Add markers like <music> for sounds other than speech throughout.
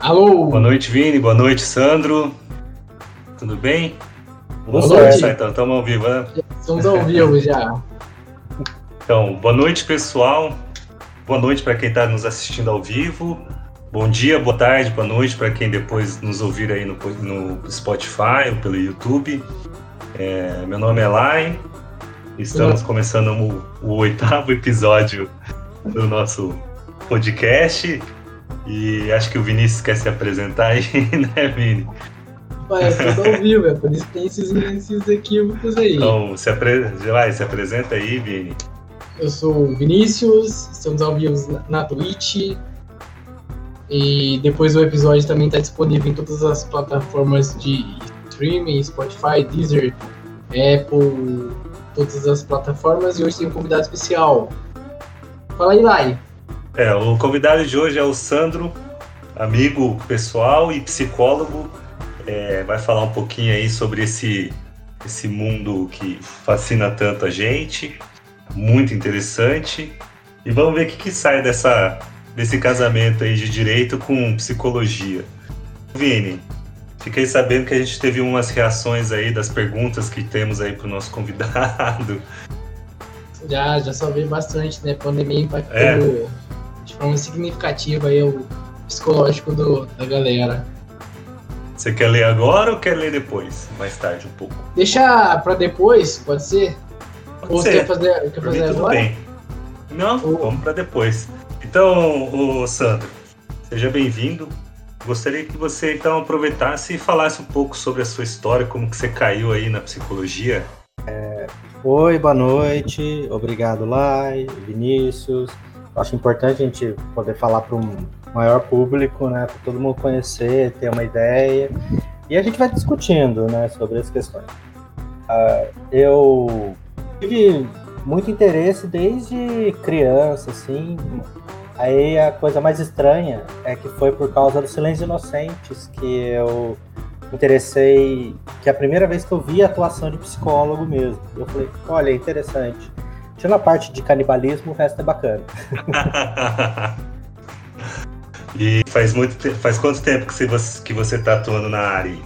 Alô! Boa noite, Vini. Boa noite, Sandro. Tudo bem? Boa noite. Então, estamos ao vivo, né? Estamos ao vivo já. Então, boa noite, pessoal. Boa noite para quem está nos assistindo ao vivo. Bom dia, boa tarde, boa noite para quem depois nos ouvir aí no, no Spotify ou pelo YouTube. É, meu nome é Lai. Estamos começando o, o oitavo episódio do nosso podcast. E acho que o Vinícius quer se apresentar aí, <laughs> né, Vini? Ué, é tudo ao vivo, é por isso que tem esses, esses equívocos aí. Então, se, apre... Vai, se apresenta aí, Vini. Eu sou o Vinícius, estamos ao vivo na Twitch. E depois o episódio também está disponível em todas as plataformas de streaming, Spotify, Deezer, Apple, todas as plataformas. E hoje tem um convidado especial. Fala aí, Lai. É, o convidado de hoje é o Sandro, amigo pessoal e psicólogo. É, vai falar um pouquinho aí sobre esse, esse mundo que fascina tanto a gente. Muito interessante. E vamos ver o que, que sai dessa, desse casamento aí de direito com psicologia. Vini, fiquei sabendo que a gente teve umas reações aí das perguntas que temos aí para o nosso convidado. <laughs> Já, já salvei bastante, né? Pandemia impactou é de forma significativa aí o psicológico do, da galera. Você quer ler agora ou quer ler depois? Mais tarde um pouco. Deixa pra depois, pode ser? Pode ou ser. quer fazer, quer fazer agora? Bem. Não, ou... vamos pra depois. Então, o Sandro, seja bem-vindo. Gostaria que você então aproveitasse e falasse um pouco sobre a sua história, como que você caiu aí na psicologia. É, oi, boa noite. Obrigado, Lai, Vinícius. Acho importante a gente poder falar para um maior público, né, para todo mundo conhecer, ter uma ideia. E a gente vai discutindo, né, sobre as questões. Uh, eu tive muito interesse desde criança, assim. Aí a coisa mais estranha é que foi por causa do Silêncio Inocentes que eu interessei, que é a primeira vez que eu vi a atuação de psicólogo mesmo. Eu falei, olha, é interessante. Tirando a parte de canibalismo, o resto é bacana. <laughs> e faz muito faz quanto tempo que você, que você tá atuando na área?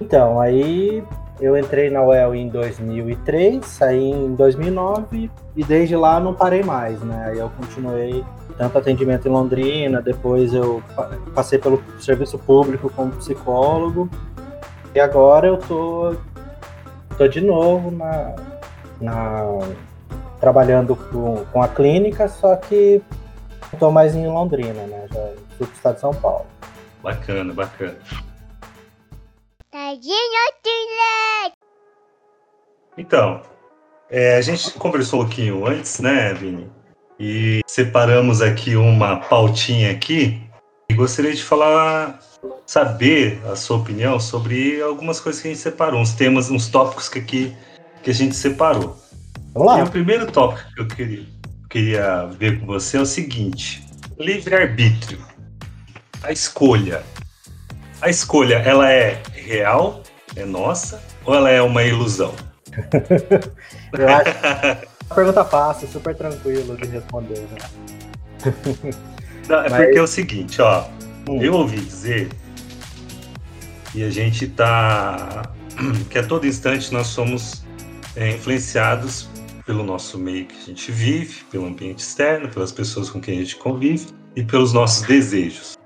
Então, aí eu entrei na UEL em 2003, saí em 2009 e desde lá não parei mais, né? Aí eu continuei tanto atendimento em Londrina, depois eu passei pelo serviço público como psicólogo e agora eu tô, tô de novo na, na trabalhando com, com a clínica, só que estou mais em Londrina, né? Já fui para o estado de São Paulo. Bacana, bacana. Então, é, a gente conversou um pouquinho antes, né, Vini? E separamos aqui uma pautinha aqui. E gostaria de falar, saber a sua opinião sobre algumas coisas que a gente separou, uns temas, uns tópicos que, aqui, que a gente separou. Vamos lá. E o primeiro tópico que eu queria, queria ver com você é o seguinte: livre-arbítrio. A escolha. A escolha, ela é real, é nossa, ou ela é uma ilusão? <laughs> eu acho. Uma pergunta fácil, super tranquilo de responder. Né? <laughs> Não, é Mas... porque é o seguinte, ó. Hum. Eu ouvi dizer e a gente tá <clears throat> que a todo instante nós somos é, influenciados pelo nosso meio que a gente vive, pelo ambiente externo, pelas pessoas com quem a gente convive e pelos nossos desejos.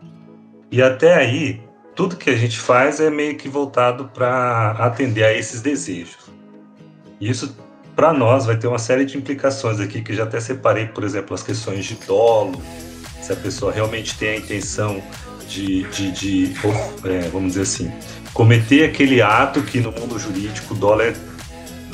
E até aí, tudo que a gente faz é meio que voltado para atender a esses desejos. E isso, para nós, vai ter uma série de implicações aqui que já até separei, por exemplo, as questões de dolo, se a pessoa realmente tem a intenção de, de, de é, vamos dizer assim, cometer aquele ato que no mundo jurídico o dolo é,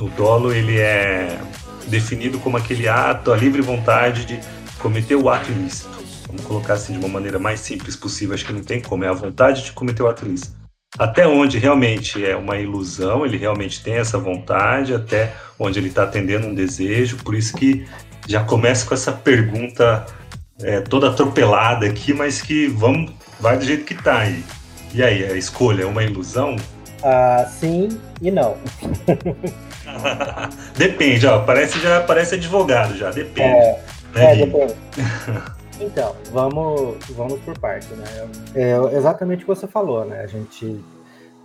o dolo ele é definido como aquele ato, a livre vontade de cometer o ato ilícito. Vamos colocar assim de uma maneira mais simples possível, acho que não tem como, é a vontade de cometer o ato ilícito. Até onde realmente é uma ilusão, ele realmente tem essa vontade, até onde ele está atendendo um desejo, por isso que já começa com essa pergunta é, toda atropelada aqui, mas que vamos, vai do jeito que está aí. E aí, a escolha é uma ilusão? Ah, sim e não. <laughs> <laughs> depende, ó. Parece já parece advogado já, depende. É, né, é depende. <laughs> Então, vamos, vamos por parte, né? É exatamente o que você falou, né? A gente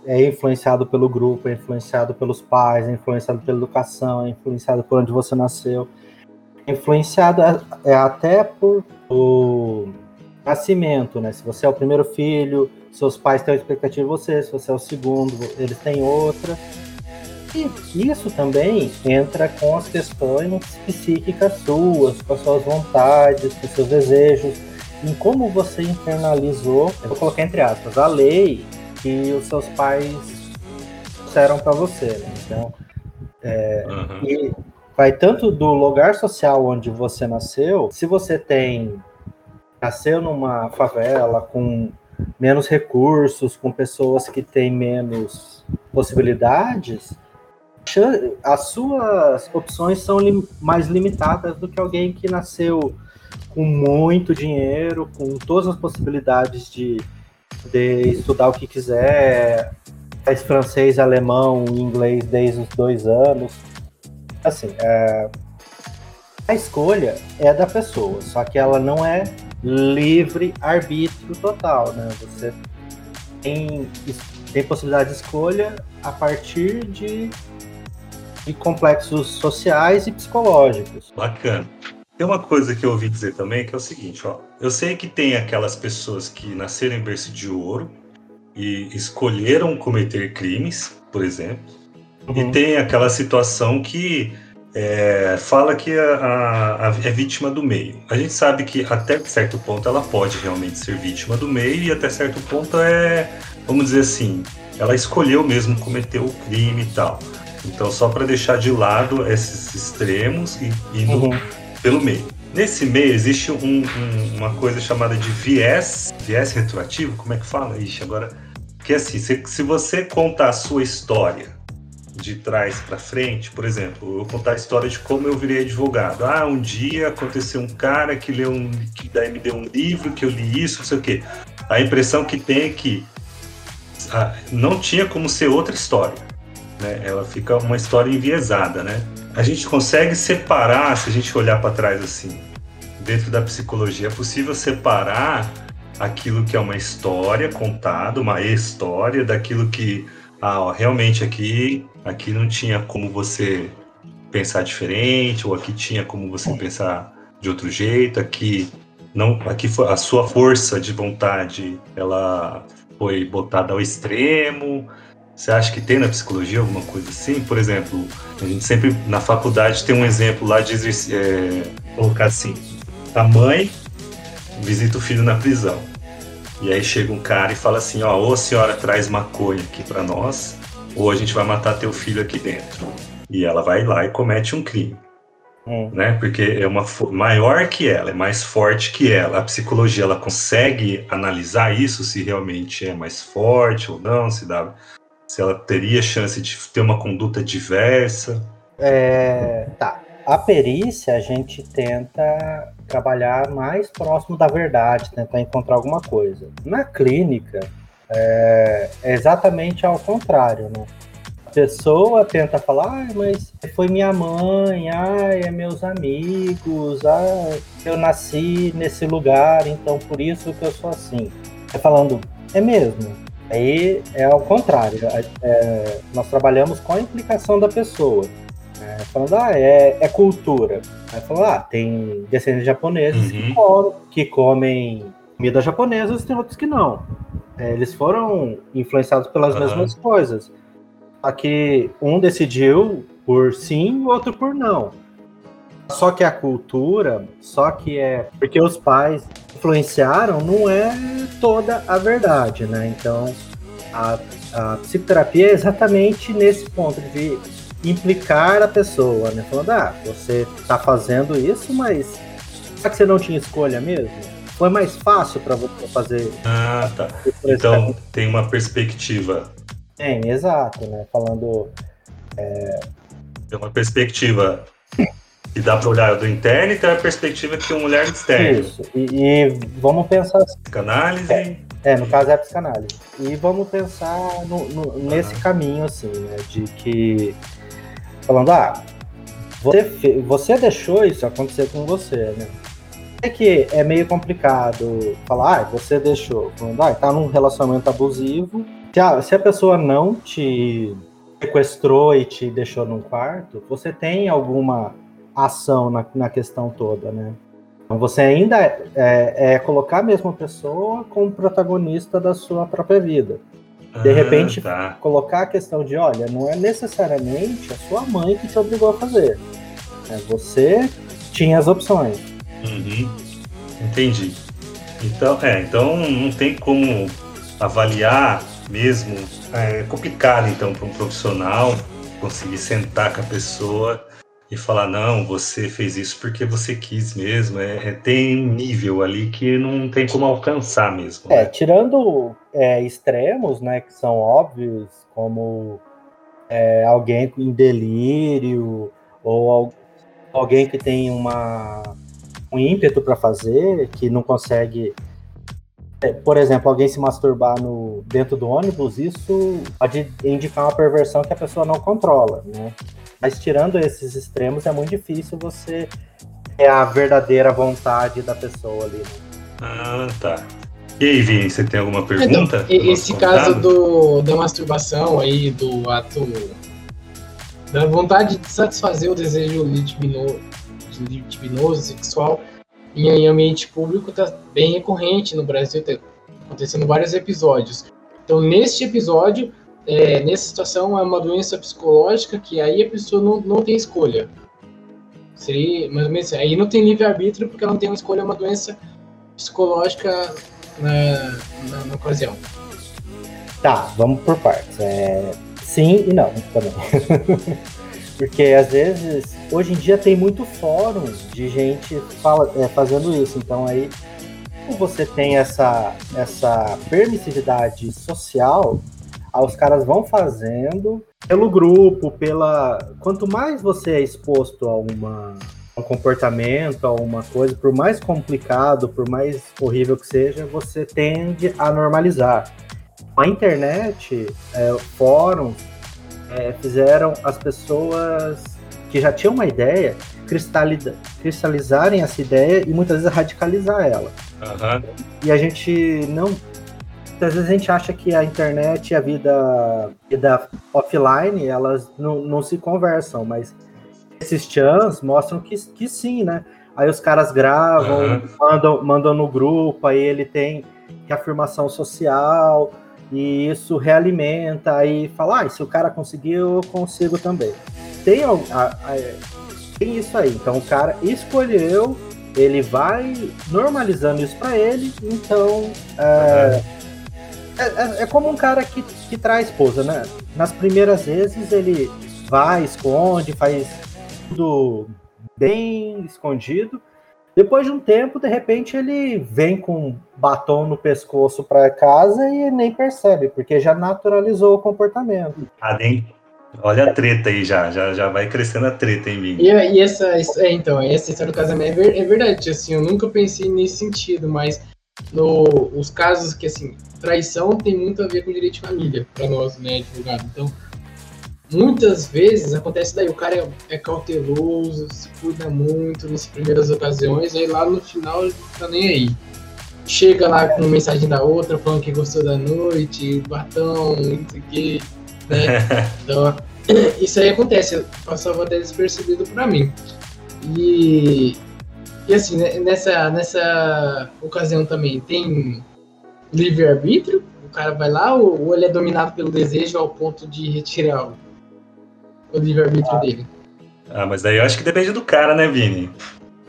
é influenciado pelo grupo, é influenciado pelos pais, é influenciado pela educação, é influenciado por onde você nasceu, é influenciado é, até por o nascimento, né? Se você é o primeiro filho, seus pais têm uma expectativa de você, se você é o segundo, eles têm outra. E isso também entra com as questões psíquicas suas, com as suas vontades, com os seus desejos, em como você internalizou, eu vou colocar entre aspas, a lei que os seus pais disseram para você. Né? Então, é, uhum. e vai tanto do lugar social onde você nasceu, se você tem nasceu numa favela com menos recursos, com pessoas que têm menos possibilidades, as suas opções são mais limitadas do que alguém que nasceu com muito dinheiro, com todas as possibilidades de poder estudar o que quiser, faz francês, alemão, inglês desde os dois anos. Assim, é, a escolha é da pessoa, só que ela não é livre arbítrio total, né? Você tem, tem possibilidade de escolha a partir de de complexos sociais e psicológicos. Bacana. Tem uma coisa que eu ouvi dizer também que é o seguinte, ó. Eu sei que tem aquelas pessoas que nasceram em berço de ouro e escolheram cometer crimes, por exemplo. Uhum. E tem aquela situação que é, fala que a, a, a, é vítima do meio. A gente sabe que até certo ponto ela pode realmente ser vítima do meio e até certo ponto é, vamos dizer assim, ela escolheu mesmo cometer o crime e tal. Então, só para deixar de lado esses extremos e indo uhum. pelo meio. Nesse meio existe um, um, uma coisa chamada de viés, viés retroativo, como é que fala? Ixi, agora. Que é assim, se, se você contar a sua história de trás para frente, por exemplo, eu contar a história de como eu virei advogado. Ah, um dia aconteceu um cara que leu um, que daí me deu um livro, que eu li isso, não sei o quê. A impressão que tem é que ah, não tinha como ser outra história né? Ela fica uma história enviesada, né? A gente consegue separar, se a gente olhar para trás assim, dentro da psicologia, é possível separar aquilo que é uma história contada, uma história, daquilo que ah, ó, realmente aqui, aqui não tinha como você pensar diferente, ou aqui tinha como você pensar de outro jeito, aqui não, aqui a sua força de vontade, ela foi botada ao extremo, você acha que tem na psicologia alguma coisa assim? Por exemplo, a gente sempre na faculdade tem um exemplo lá de é, colocar assim: a mãe visita o filho na prisão. E aí chega um cara e fala assim: ó, ou a senhora traz maconha aqui para nós, ou a gente vai matar teu filho aqui dentro. E ela vai lá e comete um crime. Hum. Né? Porque é uma maior que ela, é mais forte que ela. A psicologia ela consegue analisar isso se realmente é mais forte ou não, se dá se ela teria chance de ter uma conduta diversa? É, tá. A perícia a gente tenta trabalhar mais próximo da verdade, tentar encontrar alguma coisa. Na clínica é, é exatamente ao contrário, né? A pessoa tenta falar, ah, mas foi minha mãe, ah, é meus amigos, ah, eu nasci nesse lugar, então por isso que eu sou assim. É falando, é mesmo, Aí é ao contrário, é, é, nós trabalhamos com a implicação da pessoa. Né? Falando, ah, é, é cultura. Aí falando, ah, tem descendentes japoneses uhum. que, comem, que comem comida japonesa e tem outros que não. É, eles foram influenciados pelas uhum. mesmas coisas. Que um decidiu por sim, o outro por não. Só que a cultura, só que é porque os pais influenciaram, não é toda a verdade, né? Então, a, a psicoterapia é exatamente nesse ponto de implicar a pessoa, né? Falando, ah, você tá fazendo isso, mas será que você não tinha escolha mesmo? Foi mais fácil para você fazer. Ah, tá. Então tem uma perspectiva. Tem, exato, né? Falando. É... Tem uma perspectiva e dá para olhar do interno e tem a perspectiva que um olhar externo. Isso. E, e vamos pensar. Assim. Psicanálise. É, é, no caso é a psicanálise. E vamos pensar no, no, nesse uhum. caminho, assim, né? De que. Falando, ah, você, você deixou isso acontecer com você, né? É que é meio complicado falar, ah, você deixou, quando ah, tá num relacionamento abusivo. Se a, se a pessoa não te sequestrou e te deixou num quarto, você tem alguma ação na, na questão toda, né? Então você ainda é, é, é colocar a mesma pessoa como protagonista da sua própria vida. De ah, repente, tá. colocar a questão de, olha, não é necessariamente a sua mãe que te obrigou a fazer. É você tinha as opções. Uhum. Entendi. Então, é, então não tem como avaliar mesmo. É complicado então para um profissional conseguir sentar com a pessoa e falar não, você fez isso porque você quis mesmo. É, é tem nível ali que não tem como alcançar mesmo. É, né? tirando é, extremos, né, que são óbvios, como é, alguém em delírio ou alguém que tem uma, um ímpeto para fazer, que não consegue. É, por exemplo, alguém se masturbar no, dentro do ônibus, isso pode indicar uma perversão que a pessoa não controla, né? Mas tirando esses extremos, é muito difícil você ter a verdadeira vontade da pessoa ali. Ah, tá. E aí, Vini, você tem alguma pergunta? Então, esse caso do, da masturbação aí, do ato da vontade de satisfazer o desejo libidinoso, libidinoso sexual em ambiente público está bem recorrente no Brasil, tá acontecendo vários episódios. Então, neste episódio, é, nessa situação, é uma doença psicológica que aí a pessoa não, não tem escolha. Seria mais ou menos assim. Aí não tem livre-arbítrio porque ela não tem uma escolha, é uma doença psicológica na, na, na ocasião. Tá, vamos por partes. É, sim e não também. <laughs> Porque às vezes, hoje em dia tem muito fórum de gente fala, é, fazendo isso. Então aí você tem essa, essa permissividade social, os caras vão fazendo pelo grupo, pela. Quanto mais você é exposto a uma um comportamento, a uma coisa, por mais complicado, por mais horrível que seja, você tende a normalizar. A internet, é, fóruns, é, fizeram as pessoas que já tinham uma ideia cristalizarem essa ideia e muitas vezes radicalizar ela. Uhum. E a gente não. Às vezes a gente acha que a internet e a vida, vida offline elas não, não se conversam, mas esses chans mostram que, que sim, né? Aí os caras gravam, uhum. mandam, mandam no grupo, aí ele tem reafirmação social, e isso realimenta, aí fala, ah, se o cara conseguiu, eu consigo também. Tem, a, a, tem isso aí, então o cara escolheu, ele vai normalizando isso para ele, então é, é, é, é, como um cara que, que traz esposa, né? Nas primeiras vezes ele vai, esconde, faz tudo bem escondido. Depois de um tempo, de repente, ele vem com batom no pescoço para casa e nem percebe, porque já naturalizou o comportamento. Ah, nem. Olha a treta aí já, já, já vai crescendo a treta em mim. E, e essa, é, então, essa história do casamento é, é, verdade, assim, eu nunca pensei nesse sentido, mas no, os casos que, assim, traição tem muito a ver com direito de família, para nós, né, advogado. Então, muitas vezes acontece daí, o cara é, é, cauteloso, se cuida muito nas primeiras ocasiões, aí lá no final ele não tá nem aí. Chega lá com mensagem da outra, falando que gostou da noite, batom, não sei o que, né? <laughs> Então, <clears throat> isso aí acontece, passava até despercebido para mim. E, e assim, né, nessa, nessa ocasião também tem livre-arbítrio, o cara vai lá ou, ou ele é dominado pelo desejo ao ponto de retirar o o livre-arbítrio ah. dele. Ah, mas daí eu acho que depende do cara, né, Vini?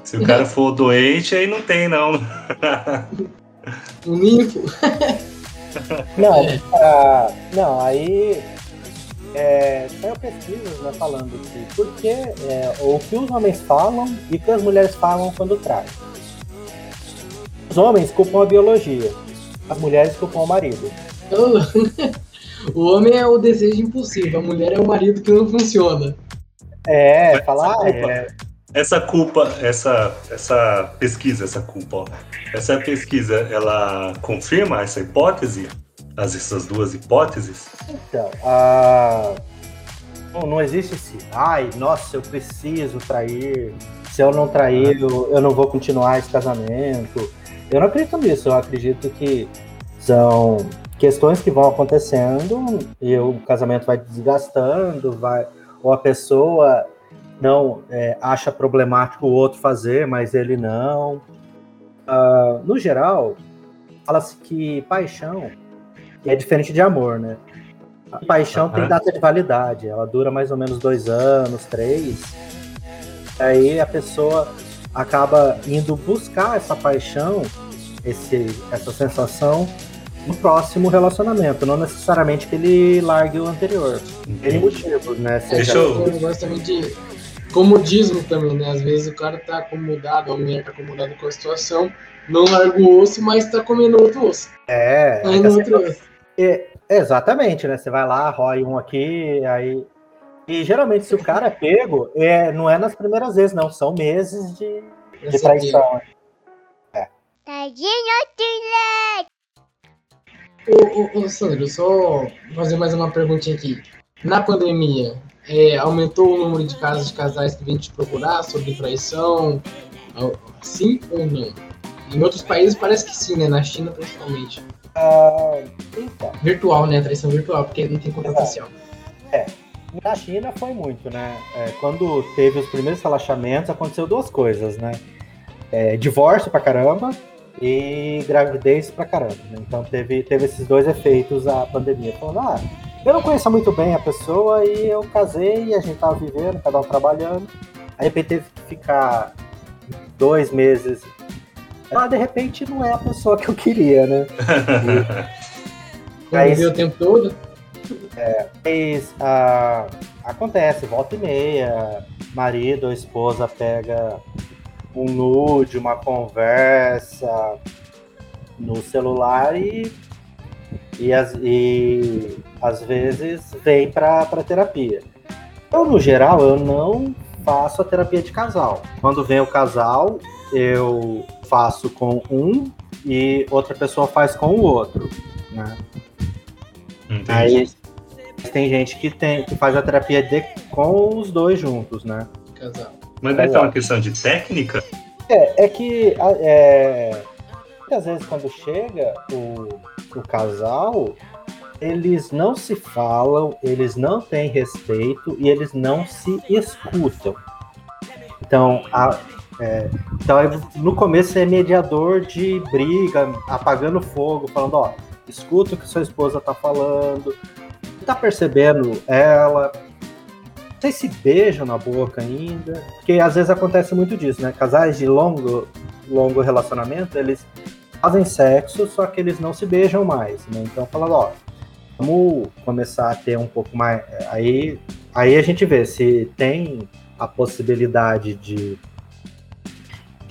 Se o cara for doente, aí não tem, não. <laughs> o ninfo. não, <laughs> é. uh, não, aí é, saiu pesquisas né, falando que porque é, o que os homens falam e o que as mulheres falam quando traem. Os homens culpam a biologia, as mulheres culpam o marido. <laughs> O homem é o desejo impulsivo, a mulher é o marido que não funciona. É, falar. É... Essa culpa, essa, essa pesquisa, essa culpa, ó, essa pesquisa, ela confirma essa hipótese? As, essas duas hipóteses? Então, a... não, existe esse, ai, nossa, eu preciso trair. se eu não trair, eu, eu não vou continuar esse casamento. Eu não acredito nisso, eu acredito que são questões que vão acontecendo e o casamento vai desgastando, vai, ou a pessoa não é, acha problemático o outro fazer, mas ele não. Uh, no geral, fala-se que paixão é diferente de amor, né? A paixão tem data de validade, ela dura mais ou menos dois anos, três. Aí a pessoa acaba indo buscar essa paixão, esse, essa sensação no próximo relacionamento, não necessariamente que ele largue o anterior. Tem motivos, né? Seja... Deixa eu... gosto também de comodismo também, né? Às vezes o cara tá acomodado, a mulher tá acomodada com a situação, não larga o osso, mas tá comendo outro osso. É, aí é outro osso. É, exatamente, né? Você vai lá, rói um aqui, aí. E geralmente, se o cara é pego, é, não é nas primeiras vezes, não. São meses de, de traição. É. Tadinho, Ô, ô, ô, Sandro, só fazer mais uma perguntinha aqui. Na pandemia, é, aumentou o número de casos de casais que vêm te procurar sobre traição? Sim ou não? Em outros países parece que sim, né? Na China principalmente. Uh, então. Virtual, né? Traição virtual, porque não tem social. É. Na China foi muito, né? É, quando teve os primeiros relaxamentos, aconteceu duas coisas, né? É, divórcio pra caramba e gravidez pra caramba. Né? Então teve, teve esses dois efeitos a pandemia. Falando, ah, eu não conheço muito bem a pessoa e eu casei e a gente tava vivendo, cada um trabalhando. Aí de repente teve que ficar dois meses. Ah, de repente não é a pessoa que eu queria, né? <laughs> E, aí, o tempo todo? É, mas, ah, acontece, volta e meia, marido ou esposa pega um nude, uma conversa no celular e, e, as, e às vezes vem para terapia. Eu, no geral, eu não faço a terapia de casal. Quando vem o casal, eu faço com um e outra pessoa faz com o outro, né? Entendi. Aí tem gente que tem que faz a terapia de, com os dois juntos, né? Casal. Mas deve ser uma questão de técnica? É, é que é, muitas vezes quando chega o, o casal, eles não se falam, eles não têm respeito e eles não se escutam. Então, a, é, então no começo é mediador de briga, apagando fogo, falando, ó, escuta o que sua esposa tá falando, tá percebendo ela, sei se beijam na boca ainda, porque às vezes acontece muito disso, né? Casais de longo, longo relacionamento, eles fazem sexo, só que eles não se beijam mais, né? Então falando, ó, vamos começar a ter um pouco mais. Aí, aí a gente vê se tem a possibilidade de,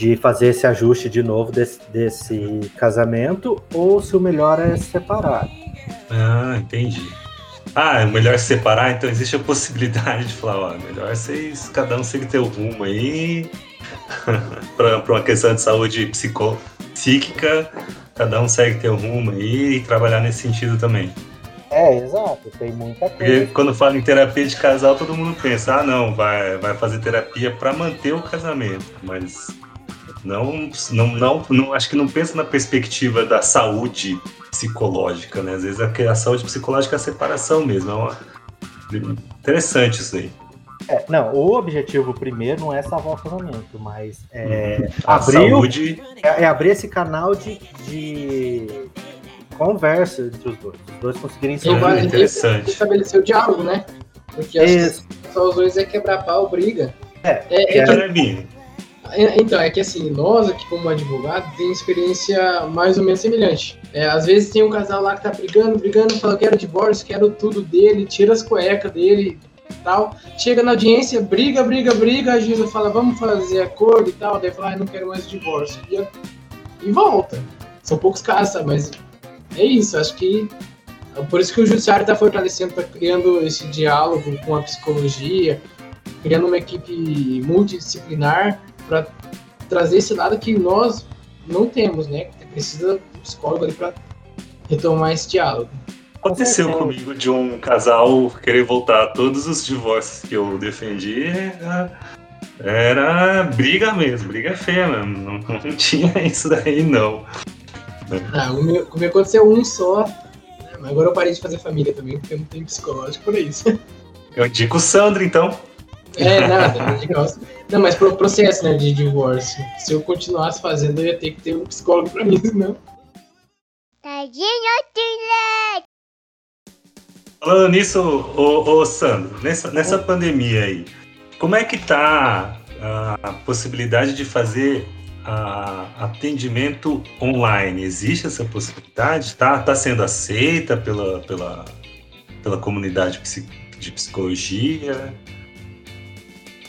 de fazer esse ajuste de novo desse, desse casamento, ou se o melhor é separar. Ah, entendi. Ah, é melhor separar, então existe a possibilidade de falar, ó, melhor vocês, cada um segue teu rumo aí, <laughs> para uma questão de saúde psico, psíquica, cada um segue teu rumo aí e trabalhar nesse sentido também. É, exato, tem muita coisa. Porque quando fala em terapia de casal, todo mundo pensa, ah, não, vai, vai fazer terapia para manter o casamento, mas não, não, não, não, acho que não pensa na perspectiva da saúde psicológica, né? Às vezes a, a saúde psicológica é a separação mesmo. É uma... interessante isso aí. É, não, o objetivo primeiro não é salvar o casamento, mas é, uhum. abrir, saúde... é, é, abrir esse canal de, de conversa entre os dois. Os dois conseguirem se é, interessante. estabelecer o diálogo, né? Porque só os dois é quebrar pau, briga. É, é, é, é. É, então, é que assim, nós aqui como advogado tem experiência mais ou menos semelhante. É, às vezes tem um casal lá que tá brigando, brigando, fala, quero divórcio, quero tudo dele, tira as cuecas dele tal. Chega na audiência, briga, briga, briga, a juíza fala, vamos fazer acordo e tal, daí fala, ah, não quero mais divórcio. E, e volta. São poucos casos, sabe? Mas é isso, acho que por isso que o judiciário está fortalecendo, está criando esse diálogo com a psicologia, criando uma equipe multidisciplinar para trazer esse lado que nós não temos, né? Precisa de um psicólogo ali para retomar esse diálogo. Aconteceu comigo de um casal querer voltar todos os divórcios que eu defendi. Era briga mesmo, briga feia mesmo. Não, não <laughs> tinha isso daí, não. Ah, o meu, comigo aconteceu um só. Né, mas agora eu parei de fazer família também, porque não tem psicológico por isso. Eu indico o Sandro, então. É, nada, não Não, mas pro processo né, de divórcio. Se eu continuasse fazendo, eu ia ter que ter um psicólogo pra mim, senão. Falando nisso, ô, ô, Sandro, nessa, nessa pandemia aí, como é que tá a possibilidade de fazer a, atendimento online? Existe essa possibilidade? Está tá sendo aceita pela, pela, pela comunidade de psicologia?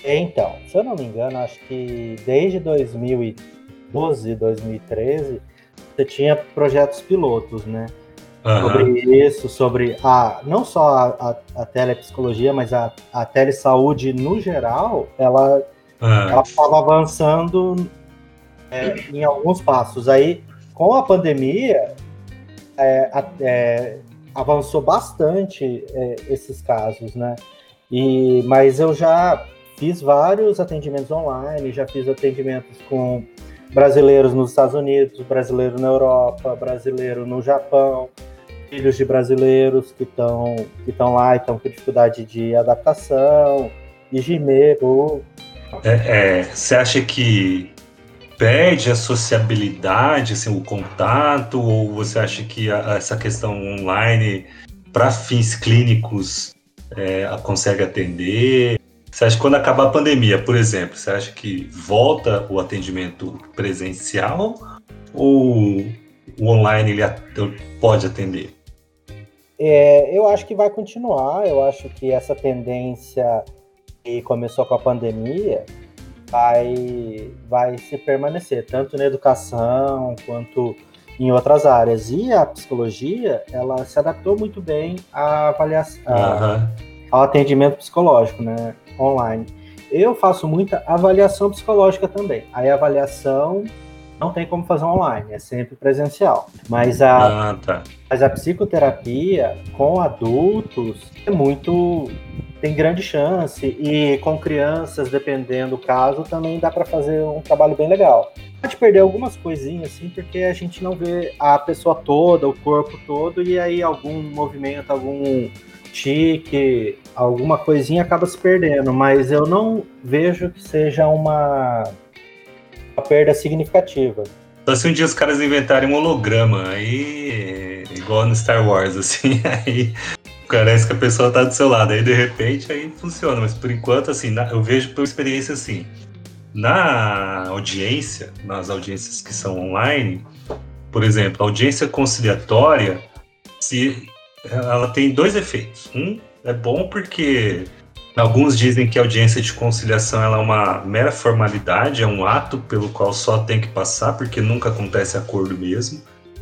Então, se eu não me engano, acho que desde 2012, 2013, você tinha projetos pilotos, né? Uhum. Sobre isso, sobre a não só a, a, a telepsicologia, mas a, a telesaúde no geral, ela uhum. estava avançando é, em alguns passos. Aí, com a pandemia, é, é, avançou bastante é, esses casos, né? E, mas eu já fiz vários atendimentos online, já fiz atendimentos com brasileiros nos Estados Unidos, brasileiro na Europa, brasileiro no Japão, filhos de brasileiros que estão que estão lá e estão com dificuldade de adaptação, gemer. É, é, você acha que perde a sociabilidade, assim, o contato, ou você acha que a, essa questão online, para fins clínicos, é, consegue atender? Você acha que quando acabar a pandemia, por exemplo, você acha que volta o atendimento presencial ou o online ele pode atender? É, eu acho que vai continuar. Eu acho que essa tendência que começou com a pandemia vai, vai se permanecer, tanto na educação quanto em outras áreas. E a psicologia, ela se adaptou muito bem à avaliação, uhum. Ao atendimento psicológico, né, online. Eu faço muita avaliação psicológica também. Aí a avaliação não tem como fazer online, é sempre presencial. Mas a, ah, tá. mas a psicoterapia com adultos é muito. tem grande chance. E com crianças, dependendo do caso, também dá para fazer um trabalho bem legal. Pode perder algumas coisinhas, assim, porque a gente não vê a pessoa toda, o corpo todo, e aí algum movimento, algum tique, alguma coisinha acaba se perdendo, mas eu não vejo que seja uma uma perda significativa. Só se um dia os caras inventarem um holograma, aí igual no Star Wars, assim, <laughs> aí parece que a pessoa tá do seu lado, aí de repente aí funciona, mas por enquanto, assim, eu vejo por experiência assim, na audiência, nas audiências que são online, por exemplo, a audiência conciliatória, se ela tem dois efeitos. Um é bom porque Alguns dizem que a audiência de conciliação é uma mera formalidade, é um ato pelo qual só tem que passar, porque nunca acontece acordo mesmo.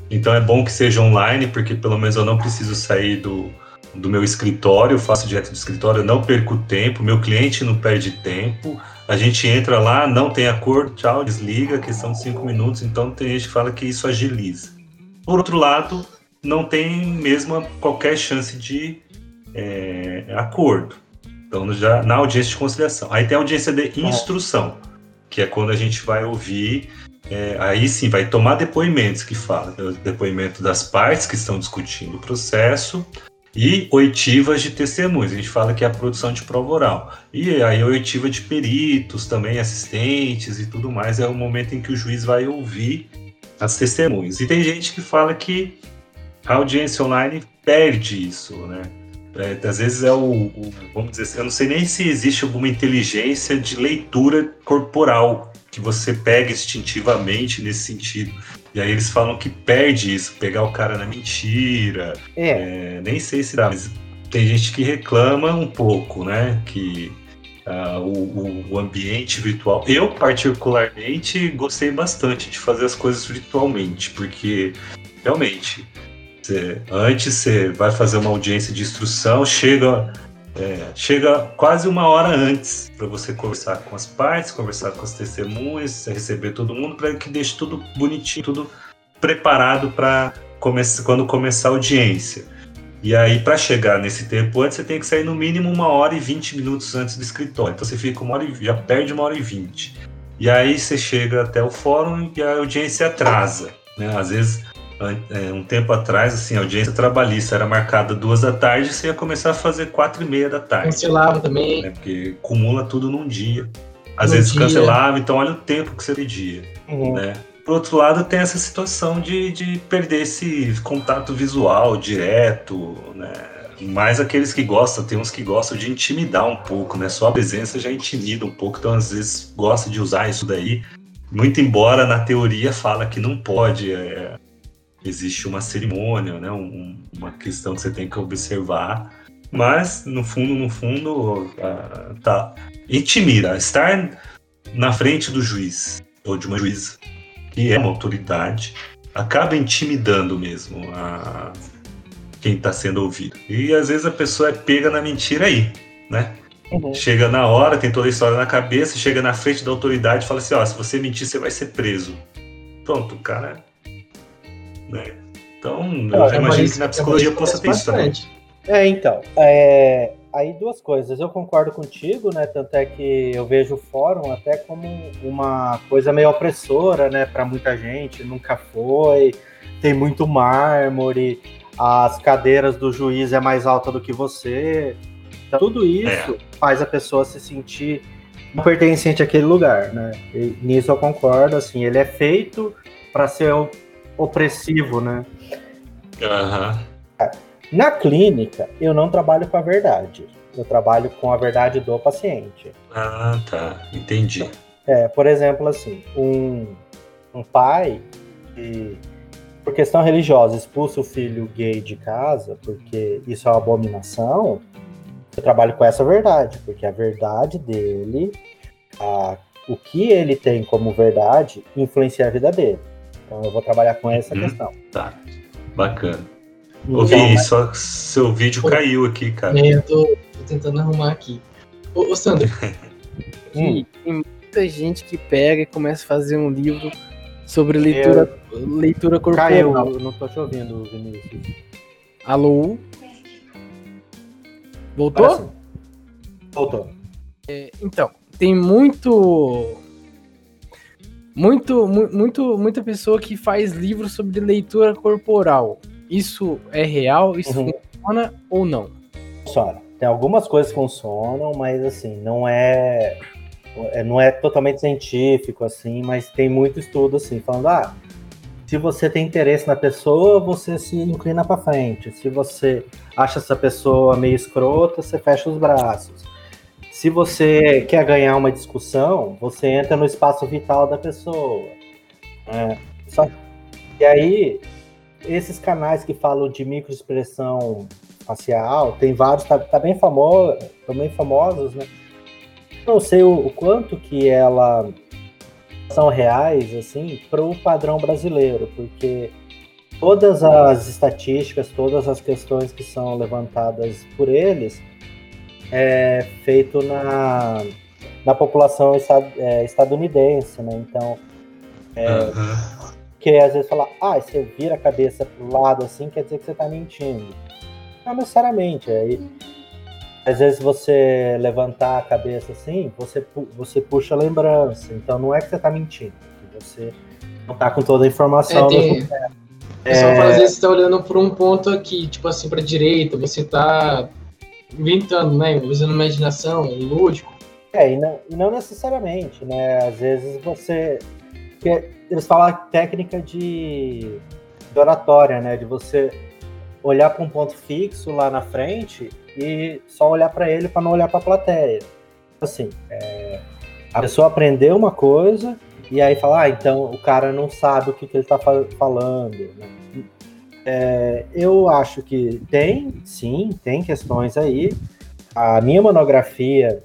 Então é bom que seja online, porque pelo menos eu não preciso sair do, do meu escritório, eu faço direto do escritório, eu não perco tempo, meu cliente não perde tempo. A gente entra lá, não tem acordo, tchau, desliga, questão de cinco minutos. Então tem gente que fala que isso agiliza. Por outro lado, não tem mesmo qualquer chance de é, acordo. Então, já na audiência de conciliação. Aí tem a audiência de instrução, que é quando a gente vai ouvir, é, aí sim, vai tomar depoimentos que fala, depoimento das partes que estão discutindo o processo e oitivas de testemunhos. A gente fala que é a produção de prova oral. E aí a oitiva de peritos, também assistentes e tudo mais, é o momento em que o juiz vai ouvir as testemunhas. E tem gente que fala que a audiência online perde isso, né? É, às vezes é o, o, Vamos dizer assim, eu não sei nem se existe alguma inteligência de leitura corporal que você pega instintivamente nesse sentido. E aí eles falam que perde isso, pegar o cara na mentira. É. É, nem sei se dá, mas tem gente que reclama um pouco, né? Que uh, o, o, ambiente virtual. Eu, particularmente, gostei bastante de fazer as coisas virtualmente, porque realmente você, antes você vai fazer uma audiência de instrução, chega, é, chega quase uma hora antes para você conversar com as partes, conversar com as testemunhas, receber todo mundo, para que deixe tudo bonitinho, tudo preparado para come quando começar a audiência. E aí, para chegar nesse tempo antes, você tem que sair no mínimo uma hora e vinte minutos antes do escritório. Então você fica uma hora e, já perde uma hora e vinte. E aí você chega até o fórum e a audiência atrasa. Né? Às vezes, um tempo atrás, assim, a audiência trabalhista era marcada duas da tarde, você ia começar a fazer quatro e meia da tarde. Cancelava também. Né? Porque acumula tudo num dia. Às vezes dia. cancelava, então olha o tempo que você pedia. Uhum. Né? Por outro lado, tem essa situação de, de perder esse contato visual direto, né? Mais aqueles que gostam, tem uns que gostam de intimidar um pouco, né? Só a presença já intimida um pouco, então às vezes gosta de usar isso daí. Muito embora na teoria fala que não pode, é, existe uma cerimônia, né? Um, uma questão que você tem que observar. Mas no fundo, no fundo, uh, tá intimida. Estar na frente do juiz ou de uma juíza que é uma autoridade, acaba intimidando mesmo a quem está sendo ouvido. E às vezes a pessoa é pega na mentira aí, né? Uhum. Chega na hora, tem toda a história na cabeça, chega na frente da autoridade e fala assim: ó, se você mentir, você vai ser preso. Pronto, o cara. Né? Então, eu já imagino que na psicologia possa ter isso também. É, então. É, aí duas coisas. Eu concordo contigo, né? Tanto é que eu vejo o fórum até como uma coisa meio opressora, né? Para muita gente. Nunca foi. Tem muito mármore. As cadeiras do juiz é mais alta do que você. Então, tudo isso é. faz a pessoa se sentir não pertencente àquele lugar, né? E nisso eu concordo. Assim, ele é feito para ser opressivo, né? Aham. Uhum. Na clínica, eu não trabalho com a verdade. Eu trabalho com a verdade do paciente. Ah, tá. Entendi. É, por exemplo, assim, um, um pai que, por questão religiosa, expulsa o filho gay de casa, porque isso é uma abominação, eu trabalho com essa verdade, porque a verdade dele, a, o que ele tem como verdade, influencia a vida dele. Então eu vou trabalhar com essa uhum. questão. Tá, bacana. Ô, Vini, mas... só seu vídeo Pô, caiu aqui, cara. É, eu tô, tô tentando arrumar aqui. Ô, ô Sandro. <laughs> hum. Tem muita gente que pega e começa a fazer um livro sobre leitura, eu... leitura corporal. Caiu, eu não tô te ouvindo, Vinícius. Alô? Voltou? Voltou. É, então, tem muito muito, muito, muita pessoa que faz livros sobre leitura corporal. Isso é real? Isso uhum. funciona ou não? Funciona. Tem algumas coisas que funcionam, mas assim, não é, é não é totalmente científico assim, mas tem muito estudo assim, falando ah, se você tem interesse na pessoa, você se inclina para frente. Se você acha essa pessoa meio escrota, você fecha os braços. Se você quer ganhar uma discussão, você entra no espaço vital da pessoa. É, só, e aí esses canais que falam de microexpressão facial, tem vários, tá, tá bem famoso, também famosos, né? Não sei o, o quanto que ela são reais, assim, para o padrão brasileiro, porque todas as estatísticas, todas as questões que são levantadas por eles é feito na, na população é, estadunidense, né? Então, é, uhum. Porque às vezes fala, ah, você vira a cabeça pro lado assim, quer dizer que você tá mentindo. Não necessariamente. Aí, às vezes você levantar a cabeça assim, você, você puxa a lembrança. Então não é que você tá mentindo, você não tá com toda a informação. É, tem... Pessoal, é... às vezes você tá olhando por um ponto aqui, tipo assim, pra direita, você tá inventando, né? Usando imaginação, lúdico. É, e não, e não necessariamente, né? Às vezes você. Eles falam técnica de, de oratória, né? De você olhar para um ponto fixo lá na frente e só olhar para ele para não olhar para a plateia. Assim, é, a pessoa aprendeu uma coisa e aí fala, ah, então o cara não sabe o que, que ele está falando. Né? É, eu acho que tem, sim, tem questões aí. A minha monografia,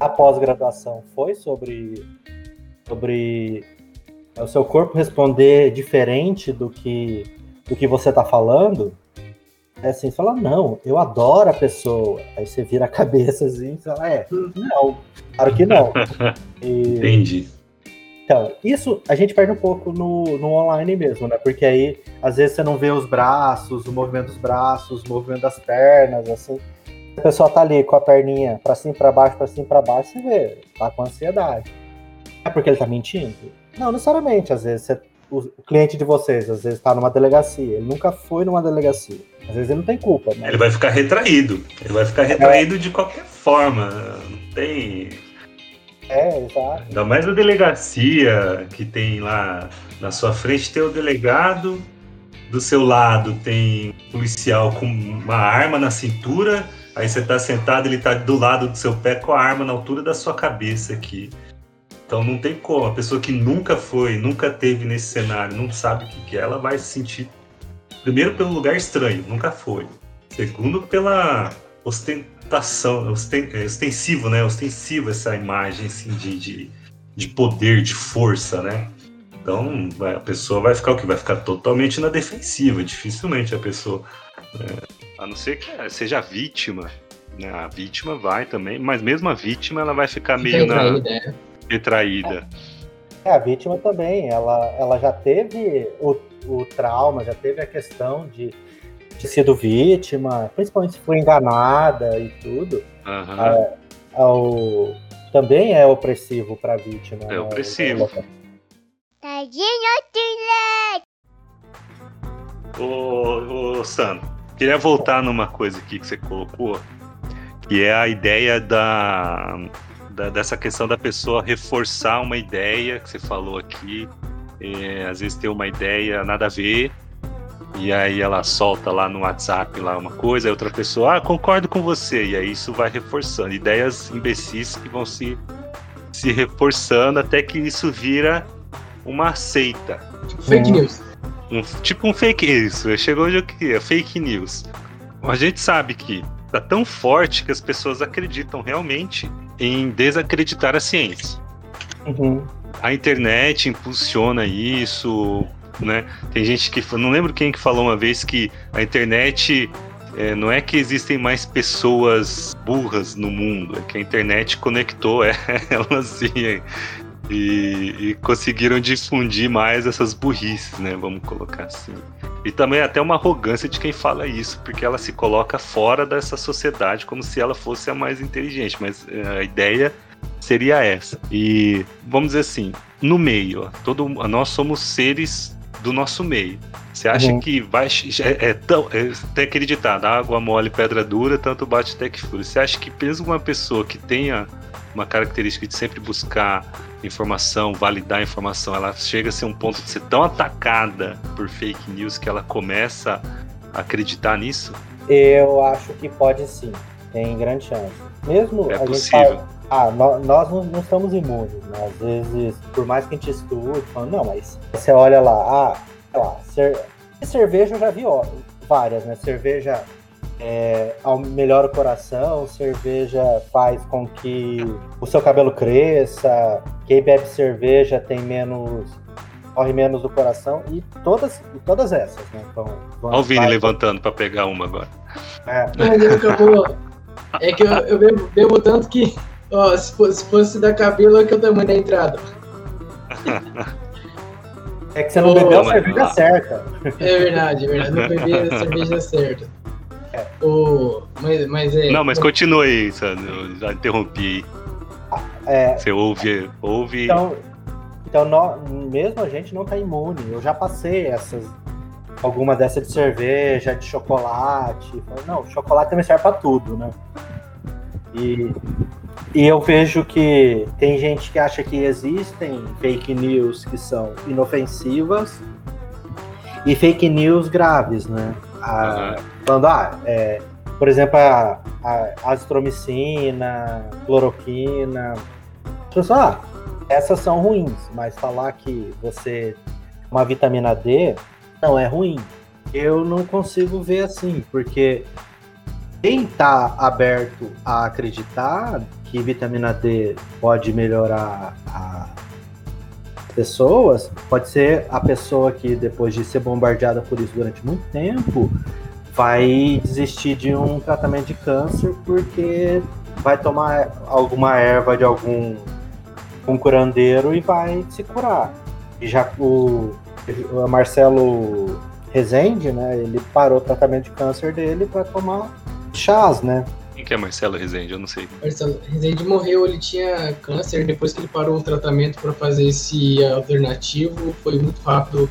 a pós-graduação, foi sobre, sobre é o seu corpo responder diferente do que, do que você está falando, é assim, você fala, não, eu adoro a pessoa. Aí você vira a <laughs> cabeça assim e fala, é, não, claro que não. <laughs> E, Entendi. Então, isso a gente perde um pouco no, no online mesmo, né? Porque aí, às vezes, você não vê os braços, o movimento dos braços, o movimento das pernas, assim. A pessoa tá ali com a perninha pra cima, pra baixo, pra cima, pra baixo, você vê, tá com ansiedade. É porque ele tá mentindo? Não, necessariamente. Às vezes, você, o, o, cliente de vocês, às vezes, tá numa delegacia. Ele nunca foi numa delegacia. Às vezes, ele não tem culpa. Mas... Ele vai ficar retraído. Ele vai ficar retraído é. de qualquer forma. Não tem é, exato. Ainda mais a delegacia que tem lá na sua frente, tem o delegado, do seu lado tem policial com uma arma na cintura, aí você tá sentado, ele tá do lado do seu pé com a arma na altura da sua cabeça aqui. Então não tem como. A pessoa que nunca foi, nunca teve nesse cenário, não sabe o que é, ela vai se sentir. Primeiro, pelo lugar estranho, nunca foi. Segundo, pela ostentação ostentação, é ostensivo, né? Ostensivo essa imagem assim, de, de, de poder, de força, né? Então a pessoa vai ficar o que? Vai ficar totalmente na defensiva. Dificilmente a pessoa. É, a não ser que seja vítima. Né? A vítima vai também, mas mesmo a vítima ela vai ficar meio retraída, na. É. Retraída. É, a vítima também, ela, ela já teve o, o trauma, já teve a questão de sido vítima, principalmente se foi enganada e tudo, uhum. é, é o, também é opressivo para a vítima. É né? opressivo. Ô, ô, Sam, queria voltar numa coisa aqui que você colocou, que é a ideia da, da dessa questão da pessoa reforçar uma ideia que você falou aqui. É, às vezes tem uma ideia nada a ver, e aí ela solta lá no WhatsApp lá uma coisa, e outra pessoa, ah, concordo com você. E aí isso vai reforçando. Ideias imbecis que vão se, se reforçando até que isso vira uma seita. Tipo fake news. Um, tipo um fake isso. Chegou onde eu queria, fake news. A gente sabe que tá tão forte que as pessoas acreditam realmente em desacreditar a ciência. Uhum. A internet impulsiona isso, né? Tem gente que não lembro quem que falou uma vez que a internet é, não é que existem mais pessoas burras no mundo, é que a internet conectou <laughs> elas e, e, conseguiram difundir mais essas burrices, né? Vamos colocar assim. E também até uma arrogância de quem fala isso, porque ela se coloca fora dessa sociedade como se ela fosse a mais inteligente, mas é, a ideia seria essa. E vamos dizer assim, no meio, todo, nós somos seres do nosso meio. Você acha uhum. que vai. É, é tão. É, tem aquele ditado: água mole, pedra dura, tanto bate até que fura. Você acha que, mesmo uma pessoa que tenha uma característica de sempre buscar informação, validar informação, ela chega a ser um ponto de ser tão atacada por fake news que ela começa a acreditar nisso? Eu acho que pode sim, tem grande chance. Mesmo é possível. Ah, nós, nós não, não, estamos imunes, né? Às vezes, por mais que a gente estude, falando, não, mas você olha lá, ah, sei lá, cer cerveja eu já vi ó, várias, né? Cerveja é, melhora o coração, cerveja faz com que o seu cabelo cresça, quem bebe cerveja tem menos corre menos do coração e todas, e todas essas, né? Então, Olha o Vini levantando para pegar uma agora. É, <laughs> é que eu, eu bebo, bebo tanto que Ó, se fosse, se fosse da cabelo, é que é o tamanho da entrada. É que você não oh, bebeu a cerveja certa. É verdade, é verdade. Não bebi a <laughs> cerveja certa. É. Oh, mas, mas é. Não, mas continue aí, Sandro. Eu já interrompi. É, você ouve. ouve... Então, então nós, mesmo a gente não tá imune. Eu já passei essas. Alguma dessa de cerveja, de chocolate. Não, chocolate também serve pra tudo, né? E e eu vejo que tem gente que acha que existem fake news que são inofensivas e fake news graves, né? A, uhum. Falando, ah, é, por exemplo, a, a azitromicina, cloroquina. Pessoal, ah, essas são ruins, mas falar que você uma vitamina D não é ruim. Eu não consigo ver assim, porque quem está aberto a acreditar que vitamina D pode melhorar a pessoas, pode ser a pessoa que depois de ser bombardeada por isso durante muito tempo vai desistir de um tratamento de câncer porque vai tomar alguma erva de algum um curandeiro e vai se curar. E já o, o Marcelo Rezende, né? Ele parou o tratamento de câncer dele para tomar chás, né? Quem que é Marcelo Rezende? Eu não sei. Marcelo Rezende morreu, ele tinha câncer, depois que ele parou o tratamento para fazer esse alternativo, foi muito rápido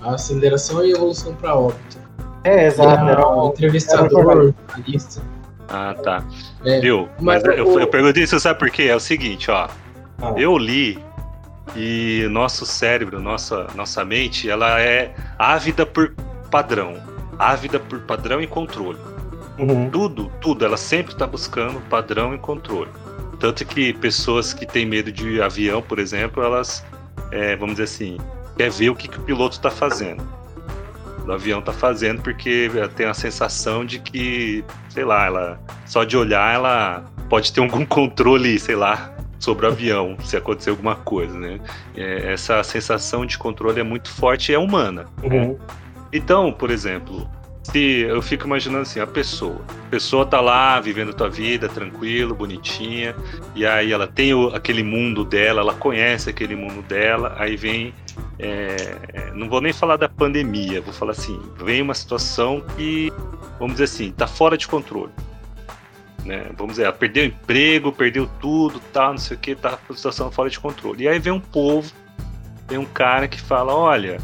a aceleração e a evolução para óbito. É, exato. Era, era um entrevistador, jornalista. Ah, tá. É, Viu? Mas, mas eu, o... eu perguntei isso, sabe por quê? É o seguinte, ó. Ah. Eu li e nosso cérebro, nossa, nossa mente, ela é ávida por padrão. Ávida por padrão e controle. Uhum. Tudo, tudo, ela sempre está buscando padrão e controle. Tanto que pessoas que têm medo de avião, por exemplo, elas, é, vamos dizer assim, quer ver o que, que o piloto está fazendo. O avião está fazendo porque tem a sensação de que, sei lá, ela só de olhar ela pode ter algum <laughs> controle, sei lá, sobre o avião, se acontecer alguma coisa, né? É, essa sensação de controle é muito forte e é humana. Uhum. Então, por exemplo, se eu fico imaginando assim, a pessoa, a pessoa tá lá vivendo a tua vida, tranquilo, bonitinha, e aí ela tem o, aquele mundo dela, ela conhece aquele mundo dela, aí vem, é, não vou nem falar da pandemia, vou falar assim, vem uma situação que, vamos dizer assim, tá fora de controle. Né? Vamos dizer, ela perdeu emprego, perdeu tudo, tá, não sei o que, tá com situação fora de controle. E aí vem um povo, vem um cara que fala, olha,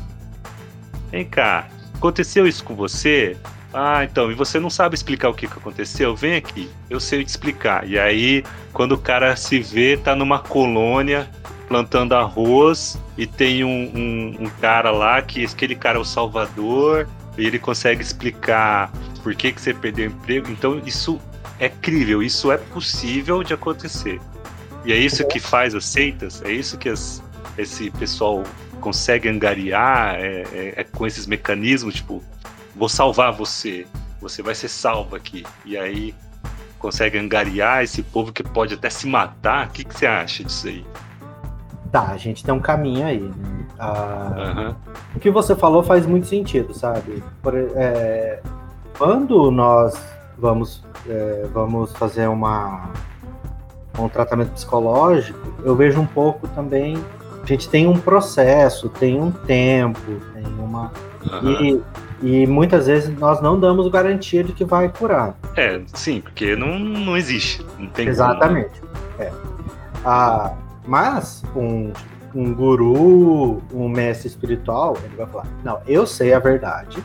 vem cá, aconteceu isso com você? Ah, então, e você não sabe explicar o que, que aconteceu? Vem aqui, eu sei te explicar. E aí, quando o cara se vê, tá numa colônia plantando arroz e tem um, um, um cara lá que aquele cara é o salvador e ele consegue explicar por que, que você perdeu o emprego. Então, isso é crível, isso é possível de acontecer. E é isso que faz as seitas, é isso que as, esse pessoal consegue angariar é, é, é, com esses mecanismos, tipo, vou salvar você, você vai ser salvo aqui. E aí consegue angariar esse povo que pode até se matar. O que, que você acha disso aí? Tá, a gente tem um caminho aí. Né? Ah, uhum. O que você falou faz muito sentido, sabe? Por, é, quando nós vamos, é, vamos fazer uma, um tratamento psicológico, eu vejo um pouco também a gente tem um processo, tem um tempo, tem uma. Uhum. E, e muitas vezes nós não damos garantia de que vai curar. É, sim, porque não, não existe. Não tem Exatamente. É. Ah, mas um, um guru, um mestre espiritual, ele vai falar: Não, eu sei a verdade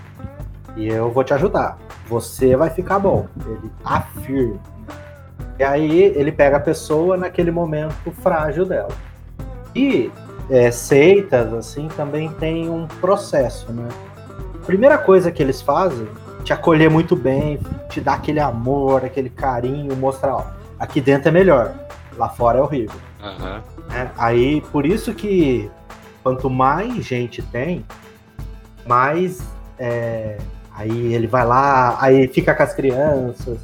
e eu vou te ajudar. Você vai ficar bom. Ele afirma. E aí ele pega a pessoa naquele momento frágil dela. E é, seitas, assim, também tem um processo, né? A primeira coisa que eles fazem, te acolher muito bem, te dar aquele amor, aquele carinho, mostrar, ó, aqui dentro é melhor, lá fora é horrível. Uhum. É, aí, por isso que quanto mais gente tem, mais é, aí ele vai lá, aí fica com as crianças,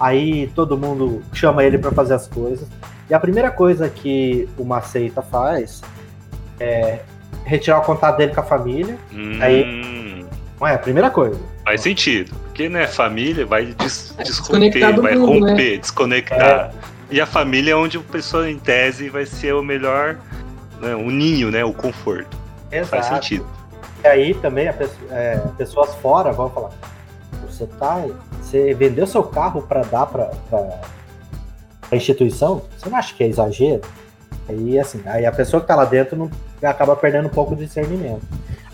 aí todo mundo chama ele para fazer as coisas. E a primeira coisa que uma seita faz é, retirar o contato dele com a família. Hum. Aí. Não é a primeira coisa. Faz sentido. Porque, né, família vai des é, desconectar, vai mundo, né? romper, né? desconectar. É. E a família é onde a pessoa, em tese, vai ser o melhor, né, o ninho, né, o conforto. Exato. Faz sentido. E aí também pessoa, é, pessoas fora vão falar: você tá. Você vendeu seu carro para dar para a instituição? Você não acha que é exagero? Aí assim, aí a pessoa que tá lá dentro não acaba perdendo um pouco de discernimento.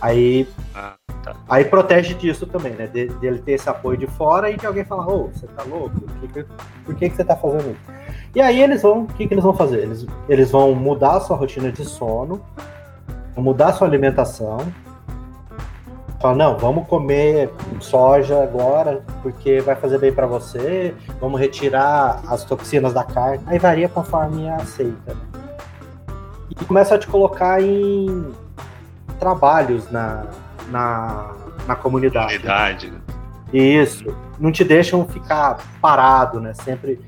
Aí, ah, tá. aí protege disso também, né? De, de, ele ter esse apoio de fora e de alguém falar, ô, oh, você tá louco? Por que, por que, que você tá fazendo isso? E aí eles vão, o que, que eles vão fazer? Eles, eles vão mudar a sua rotina de sono, mudar a sua alimentação. Fala, não, vamos comer soja agora, porque vai fazer bem para você. Vamos retirar as toxinas da carne. Aí varia conforme a aceita. Né? e começa a te colocar em trabalhos na, na, na comunidade. Comunidade. Isso. Não te deixam ficar parado, né? Sempre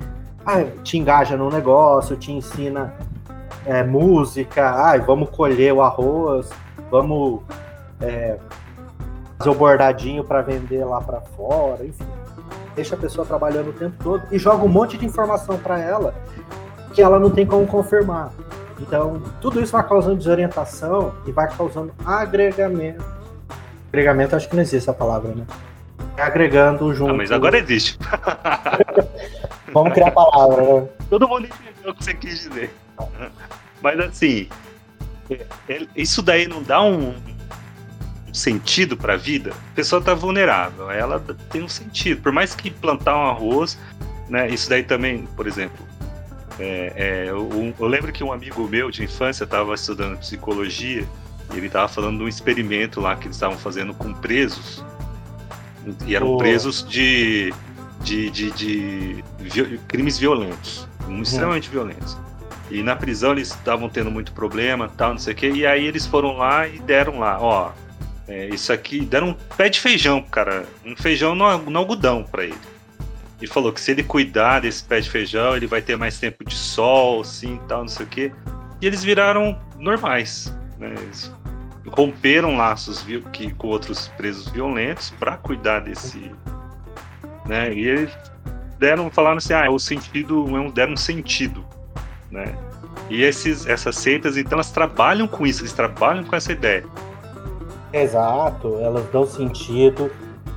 ah, te engaja no negócio, te ensina é, música, ah, vamos colher o arroz, vamos é, fazer o bordadinho para vender lá para fora, enfim. Deixa a pessoa trabalhando o tempo todo e joga um monte de informação para ela que ela não tem como confirmar. Então, tudo isso vai causando desorientação e vai causando agregamento. Agregamento, acho que não existe a palavra, né? Agregando junto. Ah, mas agora existe. <laughs> Vamos criar a palavra, né? Todo mundo entendeu o que você quis dizer. Mas assim, é, é, isso daí não dá um sentido para a vida? A pessoa está vulnerável, ela tem um sentido. Por mais que plantar um arroz, né? Isso daí também, por exemplo, é, é, eu, eu, lembro que um amigo meu de infância estava estudando psicologia e ele estava falando de um experimento lá que eles estavam fazendo com presos e eram oh. presos de, de, de, de, de crimes violentos, uhum. extremamente violentos. E na prisão eles estavam tendo muito problema, tal, não sei o quê. E aí eles foram lá e deram lá, ó, é, isso aqui, deram um pé de feijão, cara, um feijão no, no algodão para ele. E falou que se ele cuidar desse pé de feijão, ele vai ter mais tempo de sol, assim, tal, não sei o quê. E eles viraram normais, né? Eles romperam laços que, com outros presos violentos para cuidar desse, né? E eles deram, falaram assim, ah, o sentido, deram um sentido né? E esses, essas seitas, então, elas trabalham com isso, eles trabalham com essa ideia. Exato, elas dão sentido,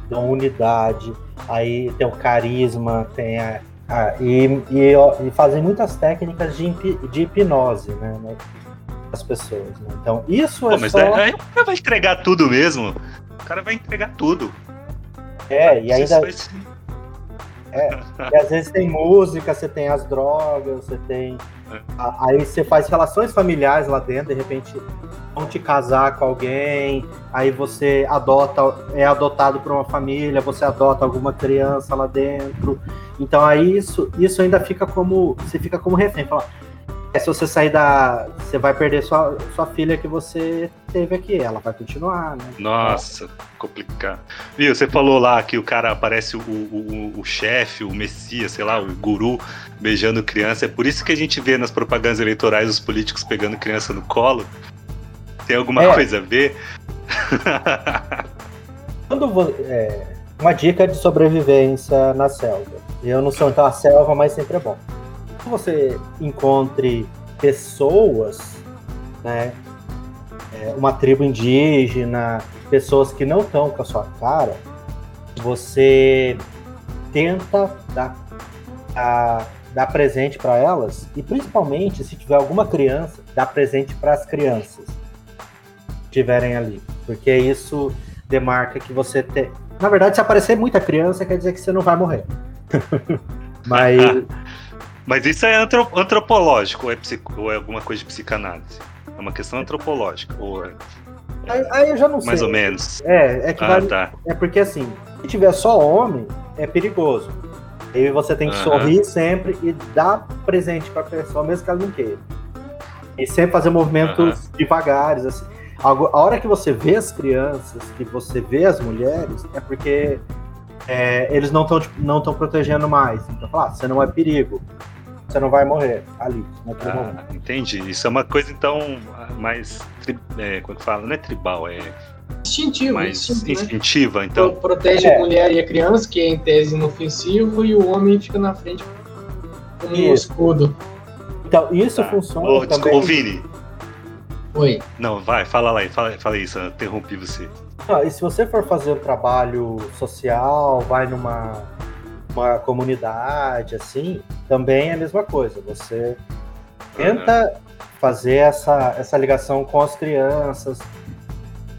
dão unidade, aí tem o carisma, tem a. a e, e, e, fazem muitas técnicas de, de hipnose, né? As pessoas. Né? Então, isso Pô, é mas só. Aí o cara vai entregar tudo mesmo. O cara vai entregar tudo. É, e ainda. É, e às vezes tem música, você tem as drogas, você tem Aí você faz relações familiares lá dentro, de repente vão te casar com alguém, aí você adota, é adotado por uma família, você adota alguma criança lá dentro. Então aí isso, isso ainda fica como. Você fica como refém. Fala, é, se você sair da. Você vai perder sua, sua filha que você teve aqui. Ela vai continuar, né? Nossa, complicado. Viu, você falou lá que o cara aparece o, o, o chefe, o messias, sei lá, o guru beijando criança. É por isso que a gente vê nas propagandas eleitorais os políticos pegando criança no colo. Tem alguma é. coisa a ver? <laughs> Quando é, uma dica de sobrevivência na selva. Eu não sou então a selva, mas sempre é bom você encontre pessoas, né, é, uma tribo indígena, pessoas que não estão com a sua cara, você tenta dar, a, dar presente para elas e principalmente se tiver alguma criança, dar presente para as crianças que estiverem ali, porque isso demarca que você tem. Na verdade, se aparecer muita criança, quer dizer que você não vai morrer. <laughs> Mas <laughs> Mas isso é antropológico ou é, psico, ou é alguma coisa de psicanálise? É uma questão antropológica? Ou é, aí, aí, eu já não sei. Mais ou menos. É, é que ah, vale, tá. É porque assim, se tiver só homem, é perigoso. E você tem que uhum. sorrir sempre e dar presente para a pessoa, mesmo que ela não queira. E sempre fazer movimentos uhum. devagares, assim. A hora que você vê as crianças, que você vê as mulheres, é porque é, eles não estão tipo, não estão protegendo mais. Então, fala, ah, você não é perigo você não vai morrer ali, naquele ah. Entendi. Isso é uma coisa, então, mais. Tri... É, quando fala, não é tribal, é. Instintivo, mais instintivo, né? instintiva, né? então. Protege é. a mulher e a criança, que é em tese inofensivo, e o homem fica na frente como um escudo. Então, isso tá. funciona. Ô, também. Ô, Vini. Oi. Não, vai, fala lá, fala, fala isso, eu interrompi você. Ah, e se você for fazer um trabalho social, vai numa uma comunidade, assim, também é a mesma coisa. Você tenta uhum. fazer essa, essa ligação com as crianças.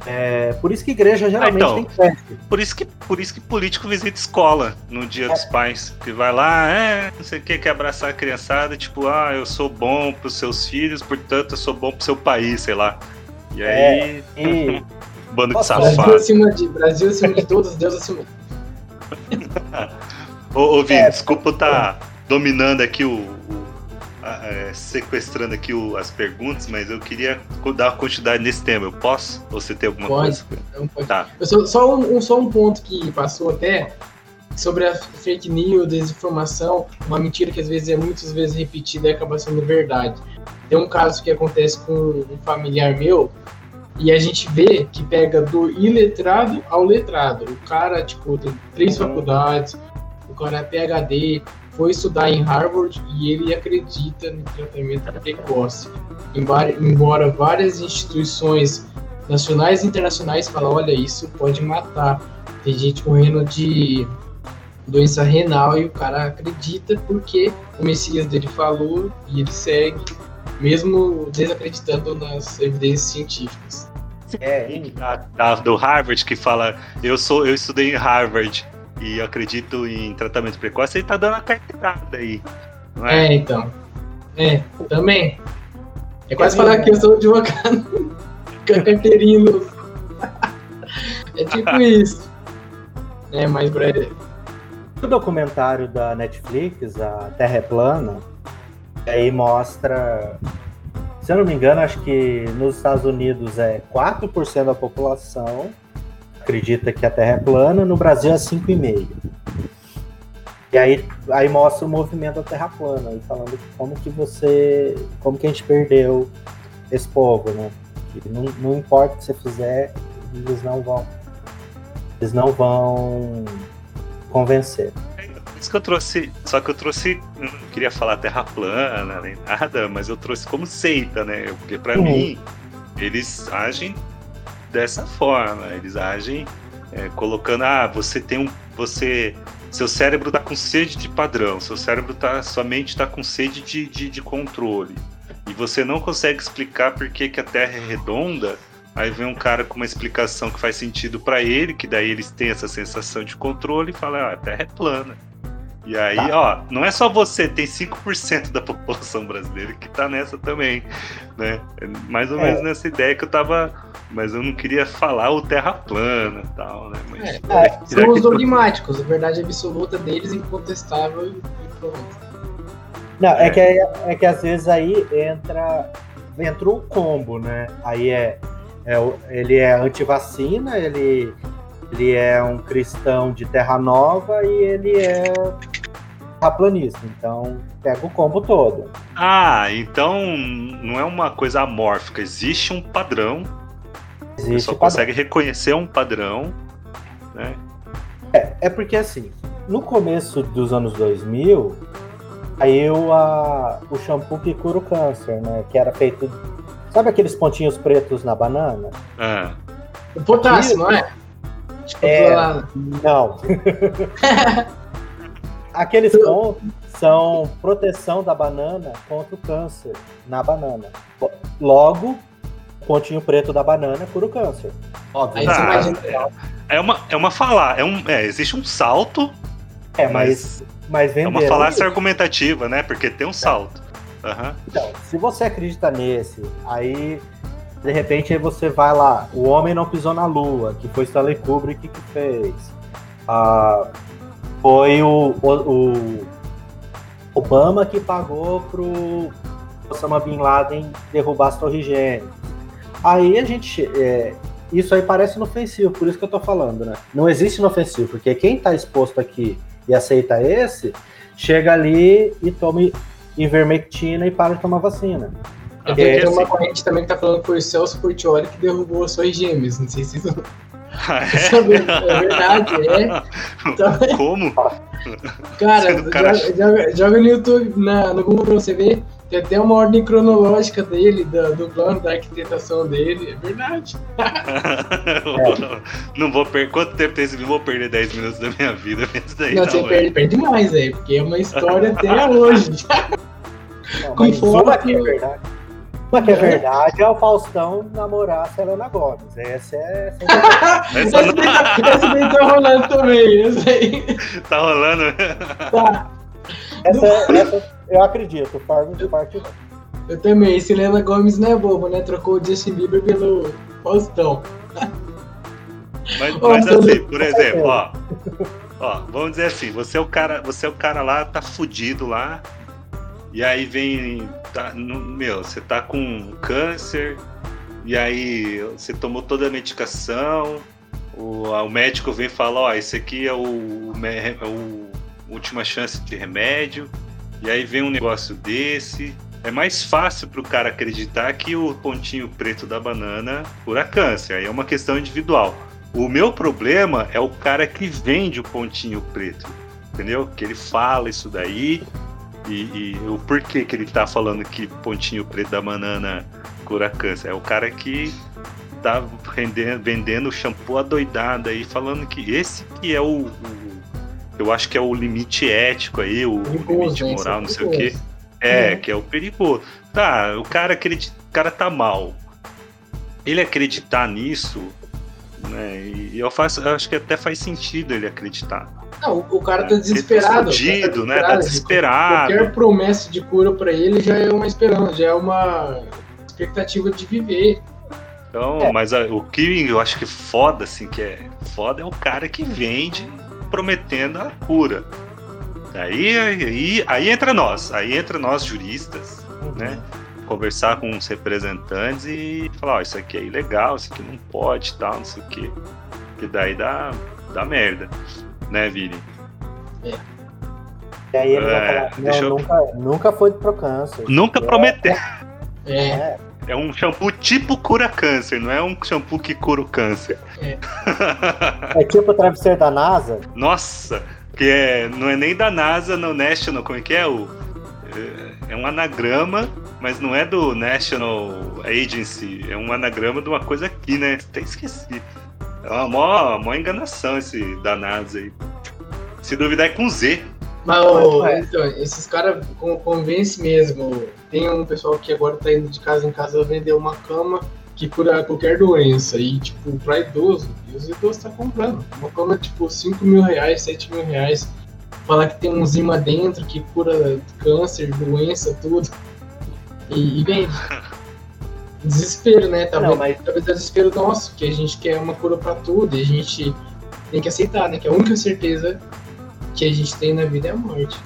É, por isso que igreja geralmente ah, então, tem festa. Por isso que por isso que político visita escola no dia é. dos pais. Que vai lá, é, não sei o que, quer abraçar a criançada, tipo, ah, eu sou bom pros seus filhos, portanto eu sou bom pro seu país, sei lá. E aí. É, e... <laughs> Bando de safado. Brasil acima de, Brasil acima de todos, Deus acima de <laughs> Ô, ô Vini, é, desculpa estar tá dominando aqui o. o é, sequestrando aqui o, as perguntas, mas eu queria dar uma quantidade nesse tema. Eu posso? Ou você tem alguma pode, coisa? Não pode. Tá. Eu só, só, um, só um ponto que passou até sobre a fake news, desinformação, uma mentira que às vezes é muitas vezes repetida e acaba sendo verdade. Tem um caso que acontece com um familiar meu, e a gente vê que pega do iletrado ao letrado. O cara, tipo, tem três uhum. faculdades, o cara é PHD, foi estudar em Harvard e ele acredita no tratamento precoce. Embora várias instituições nacionais e internacionais falem, olha, isso pode matar. Tem gente morrendo de doença renal e o cara acredita porque o Messias dele falou e ele segue, mesmo desacreditando nas evidências científicas. É, a, a, do Harvard que fala, eu sou, eu estudei em Harvard e acredito em tratamento precoce, ele tá dando a carteirada aí. É? é? então. É, também. É quase falar que eu sou advogado <laughs> carteirinho. é tipo isso. É, mais breve. O documentário da Netflix, a Terra é Plana, aí mostra se eu não me engano, acho que nos Estados Unidos é 4% da população acredita que a Terra é plana, no Brasil é 5,5%. E aí, aí mostra o movimento da Terra plana, e falando como que você. como que a gente perdeu esse povo, né? Que não, não importa o que você fizer, eles não vão. Eles não vão convencer isso que eu trouxe. Só que eu trouxe. Não queria falar terra plana, nem nada, mas eu trouxe como seita, né? Porque para uhum. mim, eles agem dessa forma. Eles agem é, colocando. Ah, você tem um. Você. Seu cérebro tá com sede de padrão, seu cérebro tá. Sua mente tá com sede de, de, de controle. E você não consegue explicar por que, que a Terra é redonda. Aí vem um cara com uma explicação que faz sentido para ele, que daí eles têm essa sensação de controle e fala: ah, a Terra é plana. E aí, tá. ó, não é só você, tem 5% da população brasileira que tá nessa também, né? É mais ou é. menos nessa ideia que eu tava. Mas eu não queria falar o terra plana e tal, né? Mas, é, é, são os dogmáticos, a verdade absoluta deles, incontestável e pronto. Não, é, que, é, é que às vezes aí entra, entra o combo, né? Aí é, é ele é anti-vacina, ele ele é um cristão de Terra Nova e ele é terraplanista. Então, pega o combo todo. Ah, então não é uma coisa amórfica. Existe um padrão. Existe Você só padrão. consegue reconhecer um padrão. Né? É, é porque assim, no começo dos anos 2000, aí a, o shampoo que cura o câncer, né? Que era feito. Sabe aqueles pontinhos pretos na banana? Ah. O potássio, não é? É, não. <laughs> <laughs> Aqueles pontos são proteção da banana contra o câncer na banana. Logo, pontinho preto da banana cura o câncer. Óbvio. Ah, é, é, uma, é uma falar, é um, é, existe um salto. É, mas, mas, mas É uma falácia argumentativa, né? Porque tem um salto. Uhum. Então, se você acredita nesse, aí de repente aí você vai lá, o homem não pisou na lua, que foi Stanley Kubrick que fez. Ah, foi o, o, o, Obama que pagou pro Osama Bin Laden derrubar as torres gêmeas. Aí a gente. É, isso aí parece inofensivo, por isso que eu tô falando, né? Não existe inofensivo, porque quem tá exposto aqui e aceita esse, chega ali e toma ivermectina e para de tomar vacina. É tem assim, uma corrente também que tá falando o Celso Portioli que derrubou as suas gêmeas. Não sei se isso. Ah, é? <laughs> é verdade, é. Então, Como? Cara, cara... Joga, joga, joga, no YouTube, na, no Google pra você ver. Tem até uma ordem cronológica dele, do, do plano, da arquitetação dele. É verdade. é. <laughs> Não vou perder. Quanto tempo tem esse vídeo? Vou perder 10 minutos da minha vida vendo daí. Não, não você perde, perde mais, aí, porque é uma história até hoje. <laughs> Não, Com foto. É verdade. Uma que é verdade é o Faustão namorar a Selena Gomes. Essa é. essa, essa, daí tá rolando também. Essa aí. Tá rolando? Tá. Essa, essa eu acredito, forma de parte Eu também. Selena Gomes não é bobo, né? Trocou o Justin Bieber pelo Faustão. Mas, mas assim, por exemplo, ó, ó, vamos dizer assim, você é o cara, você é o cara lá, tá fudido lá, e aí vem. Tá, no, meu, você tá com câncer, e aí você tomou toda a medicação, o, o médico vem falar, ó, esse aqui é o, é o última chance de remédio, e aí vem um negócio desse. É mais fácil para o cara acreditar que o pontinho preto da banana cura câncer. Aí é uma questão individual. O meu problema é o cara que vende o pontinho preto. entendeu? Que ele fala isso daí e, e o porquê que ele tá falando que pontinho preto da banana cura câncer. É o cara que tá vendendo, vendendo shampoo adoidado aí, falando que esse que é o, o, eu acho que é o limite ético aí, o, perigoso, limite moral, não sei o quê. É, é, que é o perigoso. Tá, o cara acredita, o cara tá mal. Ele acreditar nisso, né? E eu faço, eu acho que até faz sentido ele acreditar. Não, o, cara tá desesperado. Ele tá fudido, né? Tá desesperado. Qualquer promessa de cura para ele já é uma esperança, já é uma expectativa de viver. Então, é. mas a, o que eu acho que foda, assim, que é foda é o cara que vende prometendo a cura. Aí, aí, aí entra nós, aí entra nós juristas, uhum. né? Conversar com os representantes e falar, ó, oh, isso aqui é ilegal, isso aqui não pode, tal, não sei o quê. Que daí dá, dá merda né, Vini? É. E aí ele é, vai falar, não, eu... nunca, nunca foi pro câncer. Nunca é, prometeu. É. é. É um shampoo tipo cura câncer, não é um shampoo que cura o câncer. É, <laughs> é tipo o travesseiro da NASA? Nossa, que é, não é nem da NASA no National, como é que é? O, é, é um anagrama, mas não é do National Agency, é um anagrama de uma coisa aqui, né? Até esqueci. É uma maior, maior enganação esse da NASA aí. Se duvidar é com Z. Mas, oh, então, esses caras convencem mesmo. Tem um pessoal que agora tá indo de casa em casa vender uma cama que cura qualquer doença. E, tipo, pra idoso, e os idosos tá comprando. Uma cama, tipo, 5 mil reais, 7 mil reais. Falar que tem um zima dentro que cura câncer, doença, tudo. E, e vende. <laughs> desespero, né? Talvez, não, mas... talvez é desespero nosso, que a gente quer uma cura para tudo e a gente tem que aceitar, né? Que a única certeza que a gente tem na vida é a morte.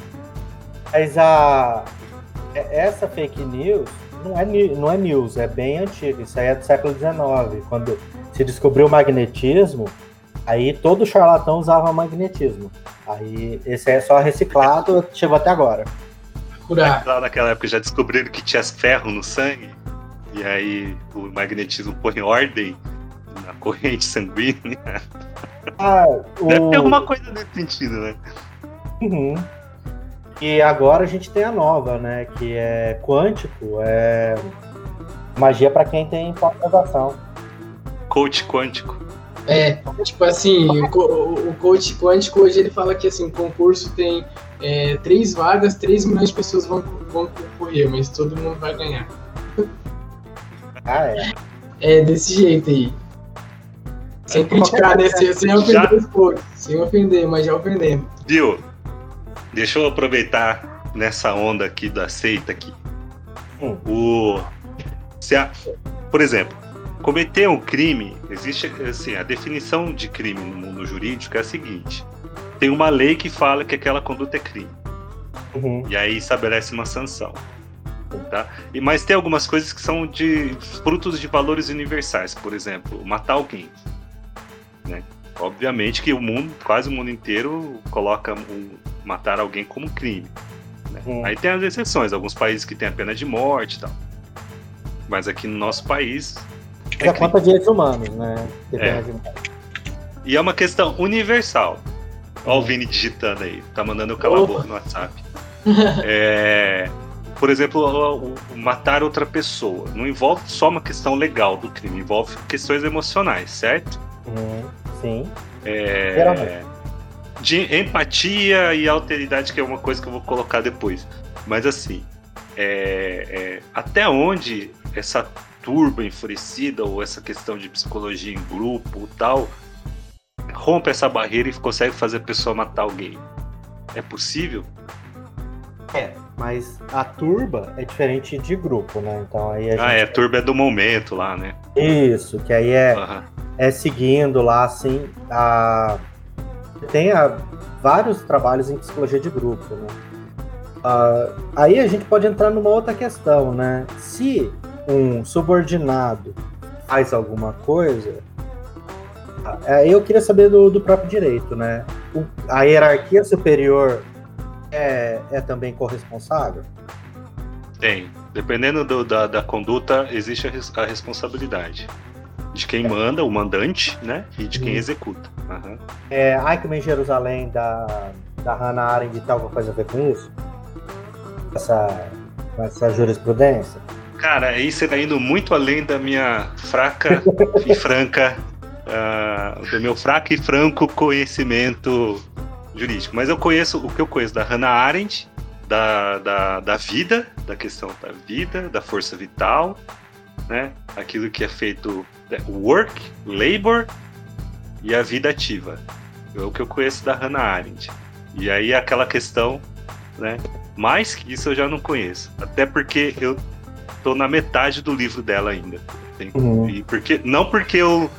Mas a é, essa fake news não é, não é news, é bem antiga. Isso aí é do século XIX, quando se descobriu o magnetismo. Aí todo charlatão usava magnetismo. Aí esse é só reciclado, chegou até agora. Curar. Lá naquela época já descobriram que tinha ferro no sangue. E aí o magnetismo põe em ordem na corrente sanguínea. Ah, <laughs> o... Deve ter alguma coisa nesse sentido, né? Uhum. E agora a gente tem a nova, né? Que é quântico, é magia para quem tem pós-graduação. Coach quântico. É, tipo assim, o, o coach quântico hoje ele fala que assim, o concurso tem é, três vagas, três milhões de pessoas vão, vão concorrer, mas todo mundo vai ganhar. Ah, é. É desse jeito aí. Sem <laughs> criticar, né? Sem, sem ofender os poucos. Sem ofender, mas já ofendendo. Viu? Deixa eu aproveitar nessa onda aqui da seita aqui. Hum. O. Se a, por exemplo, cometer um crime, existe assim, a definição de crime no mundo jurídico é a seguinte: tem uma lei que fala que aquela conduta é crime. Uhum. E aí estabelece uma sanção. Tá? E, mas tem algumas coisas que são de frutos de valores universais, por exemplo, matar alguém. Né? Obviamente que o mundo, quase o mundo inteiro, coloca um, matar alguém como crime. Né? Hum. Aí tem as exceções, alguns países que têm a pena de morte e tal. Mas aqui no nosso país. É, é conta direitos humanos, né? É. E é uma questão universal. Olha o Vini digitando aí, tá mandando eu calar a boca no WhatsApp. <laughs> é, por exemplo, matar outra pessoa. Não envolve só uma questão legal do crime, envolve questões emocionais, certo? Uhum, sim. É, de empatia e alteridade, que é uma coisa que eu vou colocar depois. Mas assim, é, é, até onde essa turba enfurecida ou essa questão de psicologia em grupo tal rompe essa barreira e consegue fazer a pessoa matar alguém? É possível? É, mas a turba é diferente de grupo, né? Então aí a Ah, é, a turba é do momento lá, né? Isso, que aí é, uhum. é seguindo lá, assim, a... tem a, vários trabalhos em psicologia de grupo, né? Uh, aí a gente pode entrar numa outra questão, né? Se um subordinado faz alguma coisa, aí eu queria saber do, do próprio direito, né? O, a hierarquia superior é, é também corresponsável? Tem. Dependendo do, da, da conduta, existe a, a, responsabilidade. De quem é. manda, o mandante, né? E de quem executa. Uhum. É, Eichmann em Jerusalém, da, da Hannah Arendt tem alguma coisa a ver com isso? Essa, essa jurisprudência? Cara, isso está indo muito além da minha fraca <laughs> e franca, uh, do meu fraco e franco conhecimento jurídico. Mas eu conheço o que eu conheço da Hannah Arendt, da, da, da vida, da questão da vida, da força vital, né? Aquilo que é feito né, work, labor e a vida ativa. É o que eu conheço da Hannah Arendt. E aí aquela questão, né? Mais que isso eu já não conheço. Até porque eu tô na metade do livro dela ainda. Uhum. E porque, não porque eu.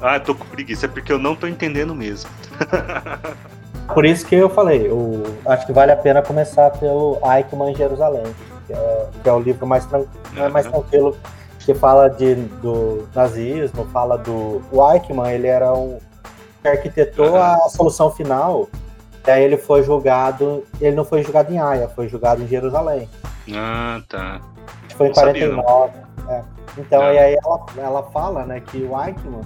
Ah, tô com preguiça, é porque eu não tô entendendo mesmo. <laughs> Por isso que eu falei, eu acho que vale a pena começar pelo Eichmann em Jerusalém, que é, que é o livro mais, tran uhum. mais tranquilo, que fala de, do nazismo, fala do. O Eichmann, ele era um que arquitetou uhum. a solução final, e aí ele foi julgado. Ele não foi julgado em Haia, foi julgado em Jerusalém. Ah, tá. Foi em 49. É. Então, ah. e aí ela, ela fala, né, que o Eichmann,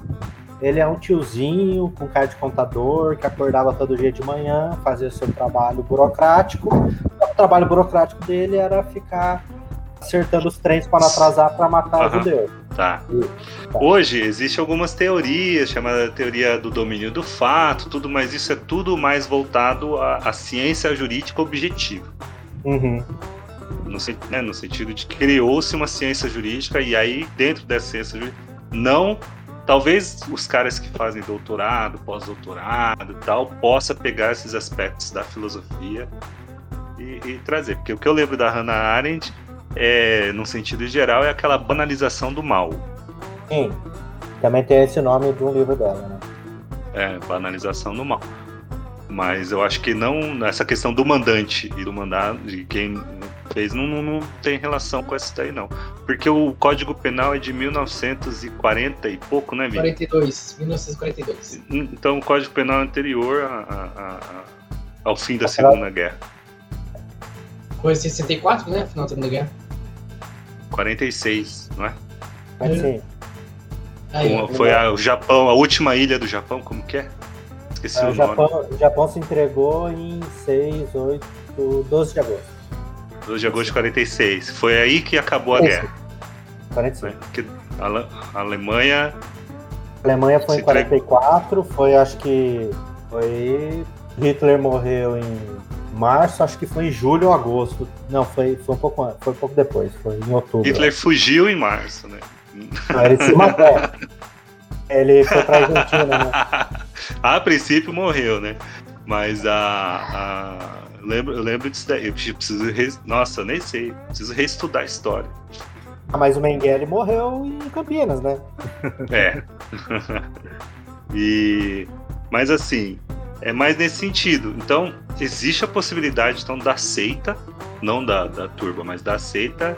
ele é um tiozinho com cara de contador que acordava todo dia de manhã, fazia seu trabalho burocrático. O trabalho burocrático dele era ficar acertando os trens para atrasar para matar uhum. os judeus. Tá. Hoje existe algumas teorias, chamada teoria do domínio do fato, tudo, mas isso é tudo mais voltado à, à ciência jurídica objetiva. Uhum. No, né, no sentido de que criou-se uma ciência jurídica e aí dentro dessa ciência jurídica não talvez os caras que fazem doutorado, pós-doutorado tal, possa pegar esses aspectos da filosofia e, e, trazer. Porque o que eu lembro da Hannah Arendt, é, no sentido geral, é aquela banalização do mal. Sim, também tem esse nome do livro dela, né? É, banalização do mal. Mas eu acho que não, essa questão do mandante e do mandado, de quem fez, não, não, não, tem relação com essa daí, não. Porque o Código Penal é de 1940 e pouco, né, Vini? 42, 1942. Então o Código Penal é anterior a, a, a, ao fim da Segunda Guerra. Foi 64, né? Final da Segunda Guerra. 46, não é? É sim. Aí, foi a, o Japão, a última ilha do Japão, como que é? Esqueci é, o, o Japão, nome. O Japão se entregou em 6, 8, 12 de agosto. 12 de agosto de 46. Foi aí que acabou a guerra. 46. a Alemanha. A Alemanha foi em 44, foi acho que. Foi. Hitler morreu em março, acho que foi em julho ou agosto. Não, foi, foi, um, pouco, foi um pouco depois, foi em outubro. Hitler fugiu em março, né? Não, ele se matou. <laughs> ele foi pra Argentina, né? <laughs> a princípio morreu, né? Mas a, a lembro, eu lembro disso daí. Eu preciso. Re... Nossa, nem sei. Preciso reestudar a história. Ah, mas o Mengele morreu em Campinas, né? <laughs> É. e. Mas assim, é mais nesse sentido. Então, existe a possibilidade então, da seita, não da, da turba, mas da seita,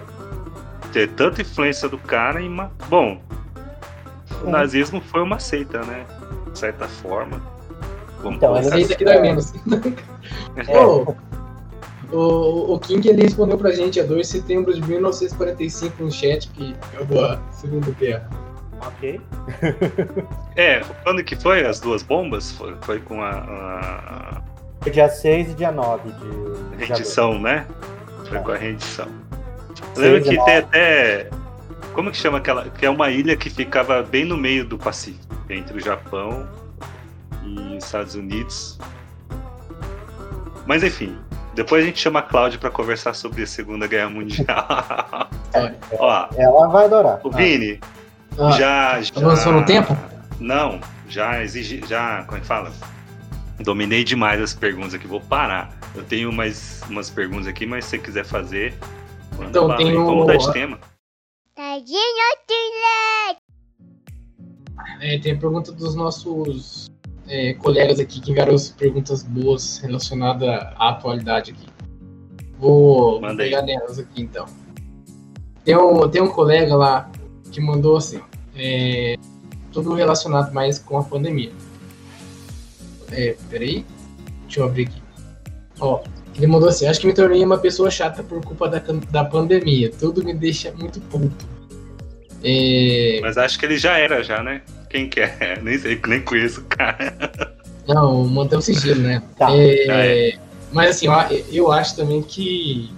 ter tanta influência do cara uma. Bom, o nazismo foi uma seita, né? De certa forma. Vamos então, a seita que dá menos. <laughs> É. Oh, o, o King ele respondeu pra gente a 2 de setembro de 1945 no chat que acabou a Segunda Guerra. Ok. é, quando que foi as duas bombas? Foi, foi com a, a... Foi dia 6 e dia 9 de. Rendição, né? Foi é. com a rendição. Lembra que tem até. Como que chama aquela. Que é uma ilha que ficava bem no meio do Pacífico, entre o Japão e Estados Unidos. Mas enfim, depois a gente chama a Cláudia para conversar sobre a Segunda Guerra Mundial. <laughs> É, Ó, ela vai adorar. O Vini ah, já, já. Avançou no tempo? Não, já exige. Já. Como é que fala? Dominei demais as perguntas aqui, vou parar. Eu tenho mais umas perguntas aqui, mas se você quiser fazer. Então lá, tem Vamos mudar de tema. É, tem a pergunta dos nossos é, colegas aqui que enviaram perguntas boas relacionadas à atualidade aqui. Vou Manda pegar nelas aqui então. Tem um, tem um colega lá que mandou assim, é, tudo relacionado mais com a pandemia. É, peraí, deixa eu abrir aqui. Ó, ele mandou assim, acho que me tornei uma pessoa chata por culpa da, da pandemia. Tudo me deixa muito puto. É... Mas acho que ele já era, já, né? Quem quer? É? <laughs> Nem sei, nem conheço o cara. Não, manter o sigilo, né? Tá. É, mas assim, eu acho também que,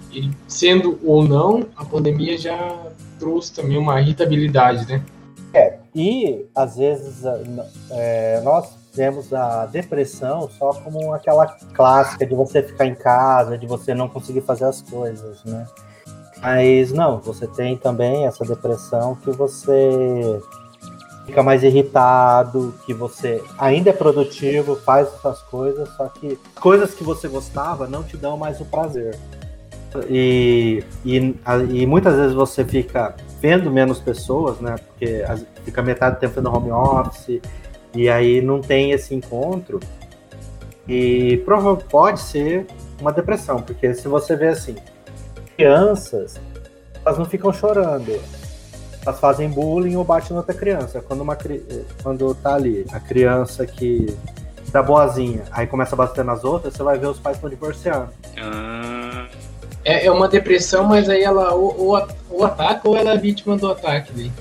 sendo ou não, a pandemia já trouxe também uma irritabilidade, né? É, e às vezes é, nós vemos a depressão só como aquela clássica de você ficar em casa, de você não conseguir fazer as coisas, né? Mas não, você tem também essa depressão que você fica mais irritado, que você ainda é produtivo, faz essas coisas, só que coisas que você gostava não te dão mais o prazer. E, e, e muitas vezes você fica vendo menos pessoas, né? Porque fica metade do tempo no home office, e aí não tem esse encontro. E pode ser uma depressão, porque se você vê assim, crianças, elas não ficam chorando. Elas fazem bullying ou batem outra criança. Quando, uma, quando tá ali a criança que tá boazinha, aí começa a bater nas outras, você vai ver os pais estão divorciando. Ah. É, é uma depressão, mas aí ela ou, ou, ou ataca ou ela é vítima do ataque. Né?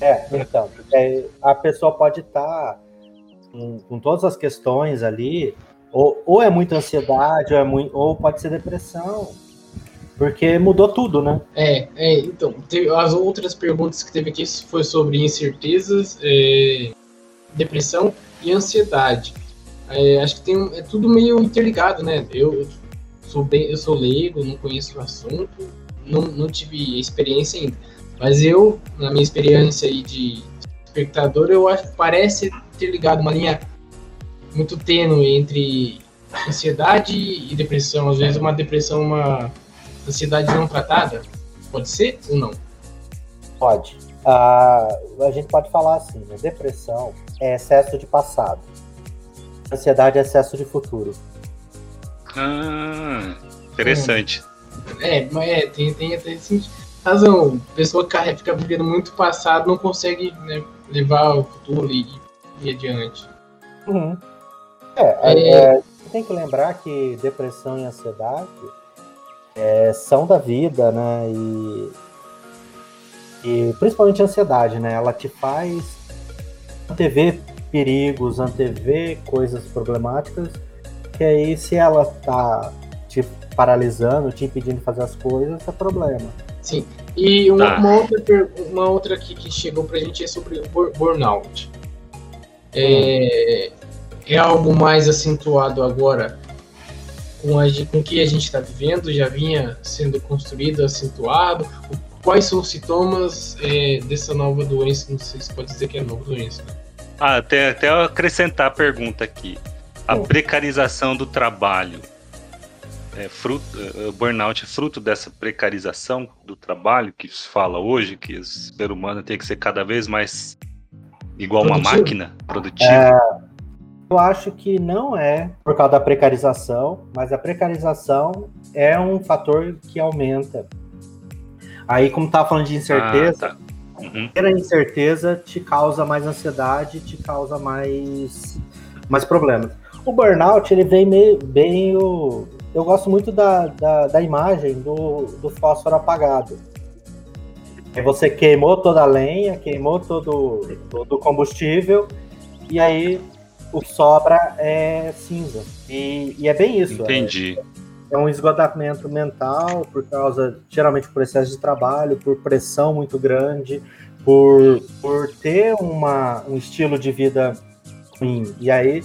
É, então, é, a pessoa pode estar tá com, com, todas as questões ali, ou, ou é muita ansiedade, ou, é muito, ou pode ser depressão, porque mudou tudo, né? É, é então, as outras perguntas que teve aqui foi sobre incertezas, é, depressão e ansiedade. É, acho que tem, é tudo meio interligado, né? Eu, eu, sou bem, eu sou leigo, não conheço o assunto, não, não tive experiência ainda. Mas eu, na minha experiência aí de espectador, eu acho que parece ter ligado uma linha muito tênue entre ansiedade e depressão. Às vezes uma depressão, uma ansiedade não tratada. Pode ser ou não? Pode. Uh, a gente pode falar assim, né? depressão é excesso de passado. Ansiedade é excesso de futuro. Ah, interessante. É, mas é, tem, tem até sentido razão. Pessoa que fica vivendo muito passado não consegue né, levar o futuro e, e adiante. Uhum. É, é... É, tem que lembrar que depressão e ansiedade é, são da vida, né? E, e principalmente a ansiedade, né? Ela te faz antever perigos, antever coisas problemáticas, que aí se ela tá te paralisando, te impedindo de fazer as coisas, é problema. Sim. E uma, tá. uma, outra, uma outra aqui que chegou pra gente é sobre o burnout. É, é algo mais acentuado agora com, a, com o que a gente está vivendo, já vinha sendo construído, acentuado. Quais são os sintomas é, dessa nova doença? Não sei se pode dizer que é nova doença. Ah, até, até acrescentar a pergunta aqui. A precarização do trabalho é fruto, é, o burnout é fruto dessa precarização do trabalho que se fala hoje, que o ser humano tem que ser cada vez mais igual produtivo. uma máquina produtiva? É, eu acho que não é por causa da precarização, mas a precarização é um fator que aumenta. Aí, como estava falando de incerteza, ah, tá. uhum. a incerteza te causa mais ansiedade, te causa mais, mais problemas. O burnout ele vem meio, meio eu gosto muito da, da, da imagem do, do fósforo apagado. Aí você queimou toda a lenha, queimou todo o combustível, e aí o sobra é cinza. E, e é bem isso. Entendi. É, é, um esgotamento mental por causa, geralmente, por excesso de trabalho, por pressão muito grande, por, por ter uma, um estilo de vida ruim. E aí,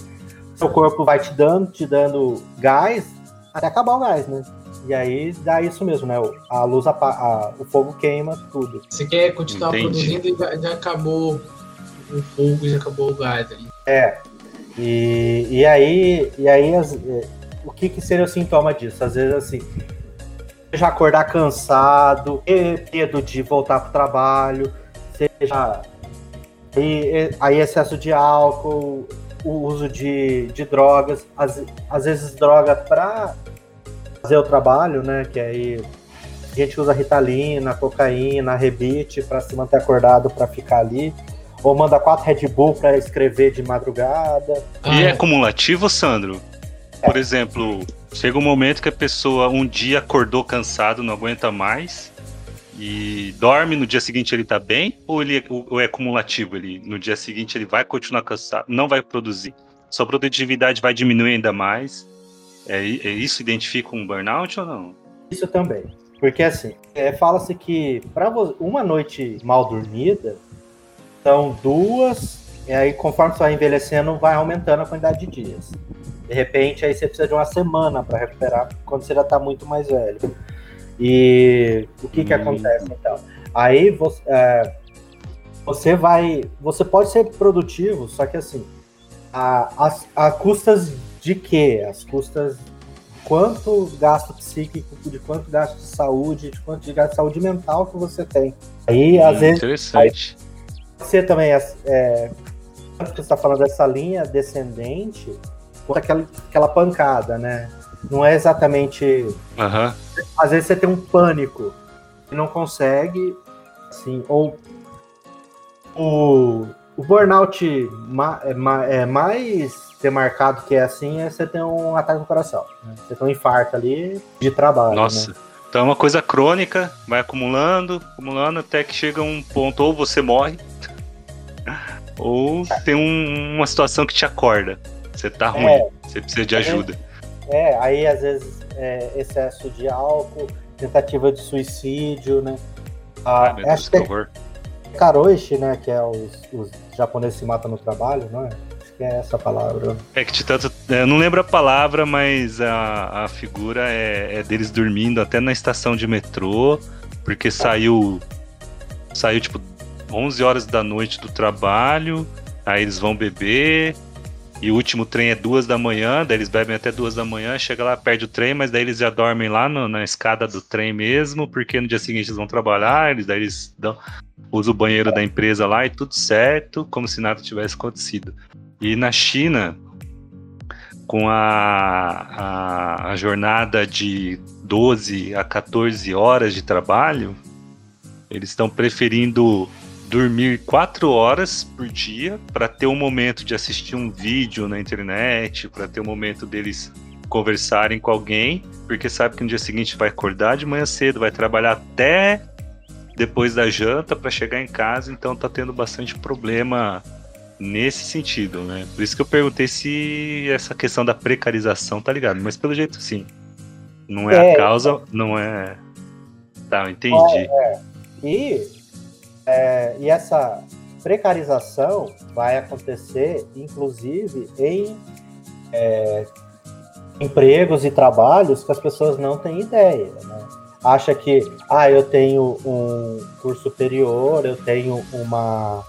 seu corpo vai te dando, te dando gás, até acabar o gás, né? E aí dá isso mesmo, né? A luz, a, a, o fogo queima tudo. Você quer continuar Entendi. produzindo e já, já, acabou o fogo, já acabou o gás ali. É. E, e aí, e aí as, é, o que, que seria o sintoma disso? Às vezes assim, seja acordar cansado, ter medo de voltar pro trabalho, seja aí, aí excesso de álcool, o uso de, de drogas, às, às vezes droga para fazer o trabalho, né? Que aí a gente usa ritalina, cocaína, rebite para se manter acordado para ficar ali. Ou manda quatro Red Bull para escrever de madrugada. E é acumulativo, Sandro? Por é. exemplo, chega um momento que a pessoa um dia acordou cansado, não aguenta mais, e dorme, no dia seguinte ele tá bem, ou ele ou é acumulativo? Ele, no dia seguinte ele vai continuar cansado, não vai produzir, sua produtividade vai diminuir ainda mais. É, é isso identifica um burnout ou não? Isso também. Porque assim, é, fala-se que para uma noite mal dormida são duas, e aí conforme você vai envelhecendo, vai aumentando a quantidade de dias. De repente, aí você precisa de uma semana para recuperar quando você já está muito mais velho. E o que, hum. que acontece então? Aí você, é, você vai. Você pode ser produtivo, só que assim, a, a, a custas de quê? As custas quanto gasto psíquico, de quanto gasto de saúde, de quanto de gasto de saúde mental que você tem. Aí, hum, às vezes. Interessante. Você também, é, é, você está falando dessa linha descendente, aquela, aquela pancada, né? Não é exatamente. Uhum. Às vezes você tem um pânico e não consegue, assim, ou o, o burnout ma, é, ma, é mais marcado que é assim é você ter um ataque no coração. Né? Você tem um infarto ali de trabalho. Nossa. Né? Então é uma coisa crônica, vai acumulando, acumulando, até que chega um ponto, ou você morre, ou tem um, uma situação que te acorda. Você tá ruim, é, você precisa de ajuda. É, aí às vezes é excesso de álcool, tentativa de suicídio, né? Ah, Ai, acho Deus, que é Karoshi, né? Que é os, os japoneses se matam no trabalho, não é? que é essa palavra. É que tanto. Eu não lembro a palavra, mas a, a figura é, é deles dormindo até na estação de metrô, porque saiu. Saiu tipo 11 horas da noite do trabalho, aí eles vão beber, e o último trem é duas da manhã, daí eles bebem até duas da manhã, chega lá, perde o trem, mas daí eles já dormem lá no, na escada do trem mesmo, porque no dia seguinte eles vão trabalhar, eles, daí eles dão, usam o banheiro da empresa lá e tudo certo, como se nada tivesse acontecido. E na China, com a, a, a, jornada de 12 a 14 horas de trabalho, eles estão preferindo dormir 4 horas por dia para ter um momento de assistir um vídeo na internet, para ter um momento deles conversarem com alguém, porque sabe que no dia seguinte vai acordar de manhã cedo, vai trabalhar até depois da janta para chegar em casa, então tá tendo bastante problema nesse sentido, né? Por isso que eu perguntei se essa questão da precarização tá ligado, mas pelo jeito sim. Não é, é a causa, não é. Tá, entendi. É, é. E, é, e essa precarização vai acontecer, inclusive, em é, empregos e trabalhos que as pessoas não têm ideia, né? Acha que, ah, eu tenho um curso superior, eu tenho uma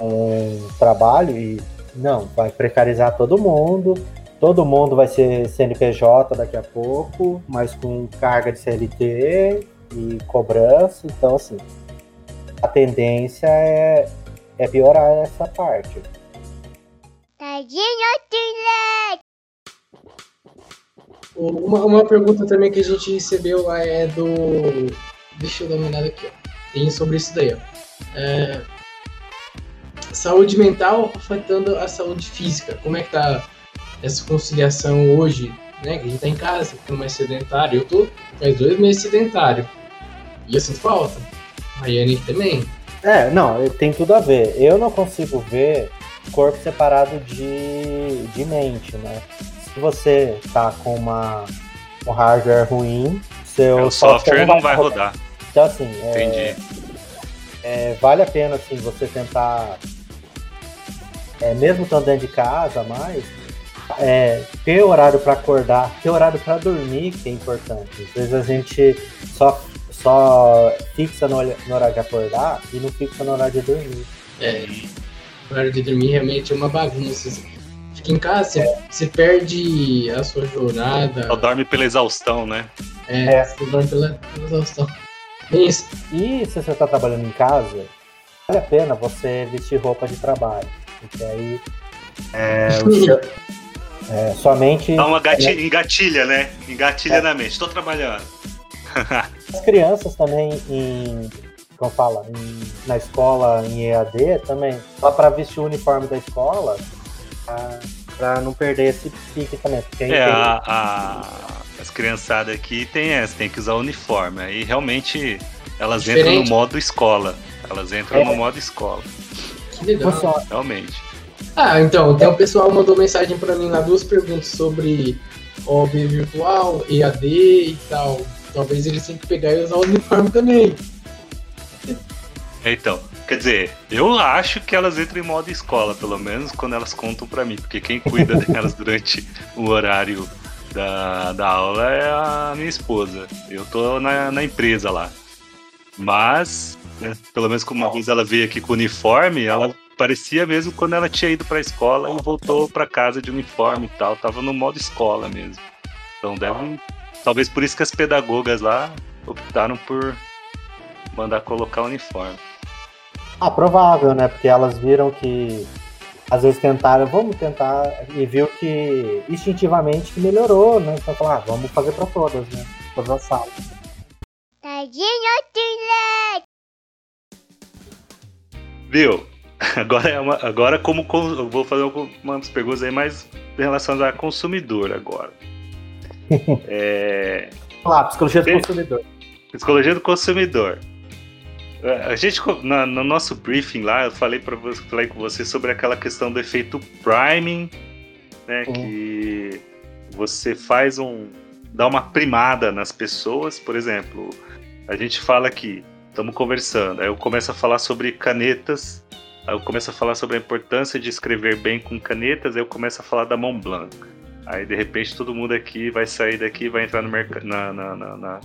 um trabalho e não, vai precarizar todo mundo, todo mundo vai ser CNPJ daqui a pouco, mas com carga de CLT e cobrança, então assim, a tendência é, é piorar essa parte. Uma, uma pergunta também que a gente recebeu é do. Deixa eu dar uma olhada aqui, ó. Tem sobre isso daí, ó. É, saúde mental afetando a saúde física. Como é que tá essa conciliação hoje, né? Que a gente tá em casa, ficando mais sedentário. Eu tô faz dois meses sedentário. E eu sinto falta. A Yane também. É, não, tem tudo a ver. Eu não consigo ver corpo separado de, de mente, né? Se você tá com uma, um hardware ruim, seu é, o software não vai, rodar. rodar. Então, assim, é, Entendi. É, vale a pena assim, você tentar é, mesmo estando dentro de casa mais, é, ter horário para acordar, ter horário para dormir, que é importante. Às vezes a gente só, só fixa no, no, horário de acordar e não fixa no horário de dormir. É, o horário de dormir realmente é uma bagunça. Fica em casa, você, é. você perde a sua jornada. Só dorme pela exaustão, né? É, é. você dorme pela, pela exaustão. É isso. E se você está trabalhando em casa, vale a pena você vestir roupa de trabalho porque aí é, <laughs> seu, é, sua mente. Dá uma gatilha, engatilha, né? Engatilha é. na mente. Estou trabalhando. <laughs> As crianças também em. Como fala? Em, na escola em EAD também. Só para vestir o uniforme da escola. para não perder esse pique também. Porque é, a, a, as criançadas aqui tem essa, tem que usar o uniforme. Aí realmente elas Diferente. entram no modo escola. Elas entram é. no modo escola. Que legal. Realmente. Ah, então, então o pessoal mandou mensagem para mim lá, duas perguntas sobre OB virtual, EAD e tal. Talvez eles tenham que pegar e usar o uniforme também. Então, quer dizer, eu acho que elas entram em modo escola, pelo menos quando elas contam para mim, porque quem cuida <laughs> delas durante o horário da, da aula é a minha esposa. Eu tô na, na empresa lá. Mas, né, pelo menos como uma vez ela veio aqui com o uniforme, ela parecia mesmo quando ela tinha ido para a escola e voltou para casa de uniforme e tal. Tava no modo escola mesmo. Então deve. Talvez por isso que as pedagogas lá optaram por mandar colocar o uniforme. Ah, provável, né? Porque elas viram que às vezes tentaram, vamos tentar, e viu que instintivamente que melhorou, né? Então falaram, ah, vamos fazer para todas, né? Todas as salas. Viu? <laughs> Agora, é uma, agora como eu vou fazer algumas perguntas aí mais relacionadas a consumidor agora. É... Lá, psicologia do consumidor. Psicologia do consumidor. É, a gente, na, no nosso briefing lá, eu falei, você, falei com você sobre aquela questão do efeito priming, né? Uhum. Que você faz um. dá uma primada nas pessoas, por exemplo. A gente fala aqui, estamos conversando, aí eu começo a falar sobre canetas, aí eu começo a falar sobre a importância de escrever bem com canetas, aí eu começo a falar da mão blanca. Aí de repente todo mundo aqui vai sair daqui vai entrar no mercado. Na, na, na,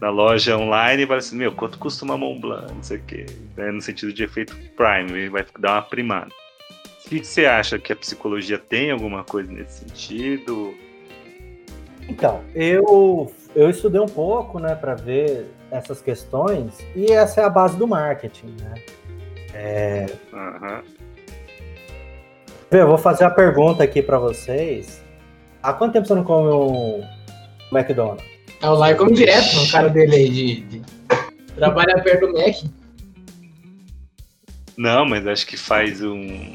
na loja online e vai assim, meu, quanto custa uma Mont Blanc, não sei o quê. Né? No sentido de efeito Prime, vai dar uma primada. O que você acha que a psicologia tem alguma coisa nesse sentido? Então, eu, eu estudei um pouco, né, para ver essas questões e essa é a base do marketing, né? É... Uhum. Eu vou fazer a pergunta aqui para vocês. Há quanto tempo você não come um McDonald's? É o Lai como direto, o cara dele aí de, de, trabalha perto do Mac. Não, mas acho que faz um.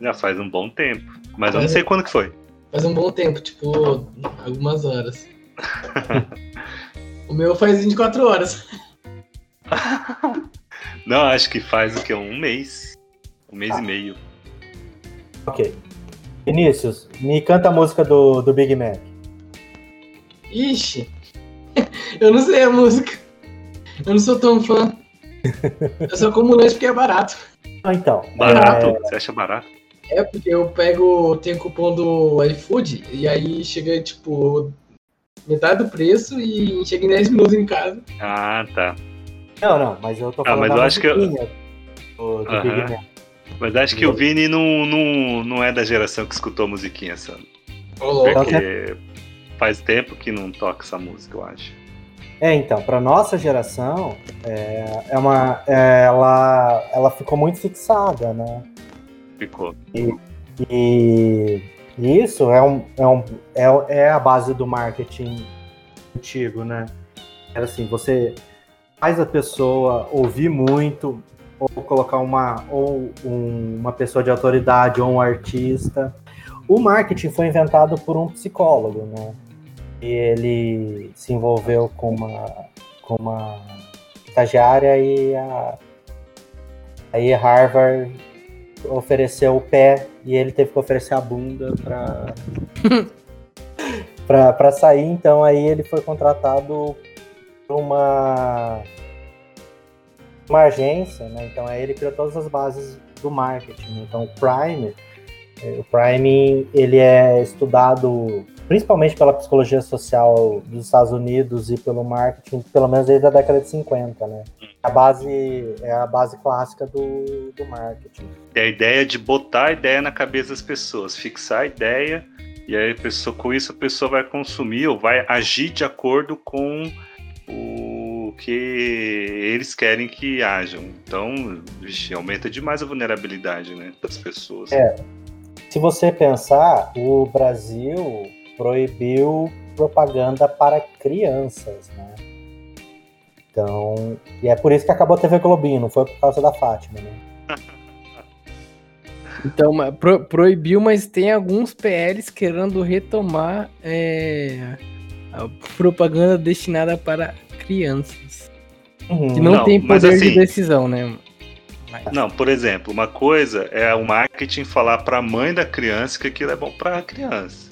Já faz um bom tempo. Mas faz eu não sei quando que foi. Faz um bom tempo, tipo, algumas horas. <laughs> o meu faz 24 horas. <laughs> não, acho que faz o que? Um mês. Um mês ah. e meio. Ok. Vinícius, me canta a música do, do Big Mac. Ixi, <laughs> eu não sei a música. Eu não sou tão fã. <laughs> Eu só como lanche porque é barato. Ah, então. Barato? É... Você acha barato? É, porque eu pego, tenho cupom do iFood e aí chega, tipo, metade do preço e chega em 10 minutos em casa. Ah, tá. Não, não, mas eu tô falando ah, mas eu acho que eu... do, do uhum. Mas acho que o Vini não, não, não é da geração que escutou musiquinha, sabe? Porque faz tempo que não toca essa música, eu acho. É, então, para nossa geração, é, é uma, é, ela, ela ficou muito fixada, né? Ficou. E, e, e isso é, um, é, um, é, é a base do marketing antigo, né? Era assim, você faz a pessoa ouvir muito, ou colocar uma, ou um, uma pessoa de autoridade, ou um artista. O marketing foi inventado por um psicólogo, né? e ele se envolveu com uma, com uma estagiária e a, aí Harvard ofereceu o pé e ele teve que oferecer a bunda para <laughs> para sair, então aí ele foi contratado por uma uma agência, né? Então aí ele criou todas as bases do marketing. Então o Prime, o Prime ele é estudado principalmente pela psicologia social dos Estados Unidos e pelo marketing, pelo menos desde a década de 50, né? A base é a base clássica do, do marketing. É a ideia de botar a ideia na cabeça das pessoas, fixar a ideia e aí pessoa, com isso a pessoa vai consumir ou vai agir de acordo com o que eles querem que hajam. Então, vixe, aumenta demais a vulnerabilidade né, das pessoas. É. Se você pensar, o Brasil proibiu propaganda para crianças, né? Então, e é por isso que acabou a TV Globinho, não foi por causa da Fátima, né? <laughs> Então, pro, proibiu, mas tem alguns PLs querendo retomar é, a propaganda destinada para crianças. Uhum. Que não, não tem poder assim, de decisão, né? Mas... Não, por exemplo, uma coisa é o marketing falar para a mãe da criança que aquilo é bom para a criança.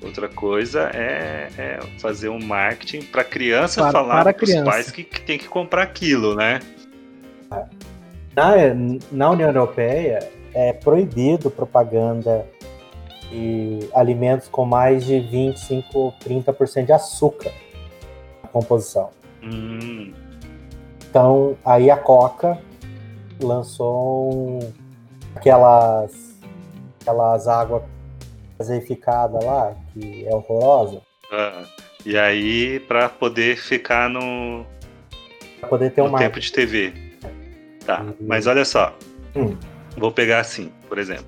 Outra coisa é, é, fazer um marketing para a criança falar para os pais que, que tem que comprar aquilo, né? Na, na União Europeia é proibido propaganda de alimentos com mais de 25 ou 30% de açúcar na composição. Hum. Então, aí a Coca lançou um, aquelas, aquelas águas gaseificadas lá, que é horrorosa. Ah, e aí, para poder ficar no, pra poder ter um tempo de TV. Tá, uhum. mas olha só. Hum. Vou pegar assim, por exemplo.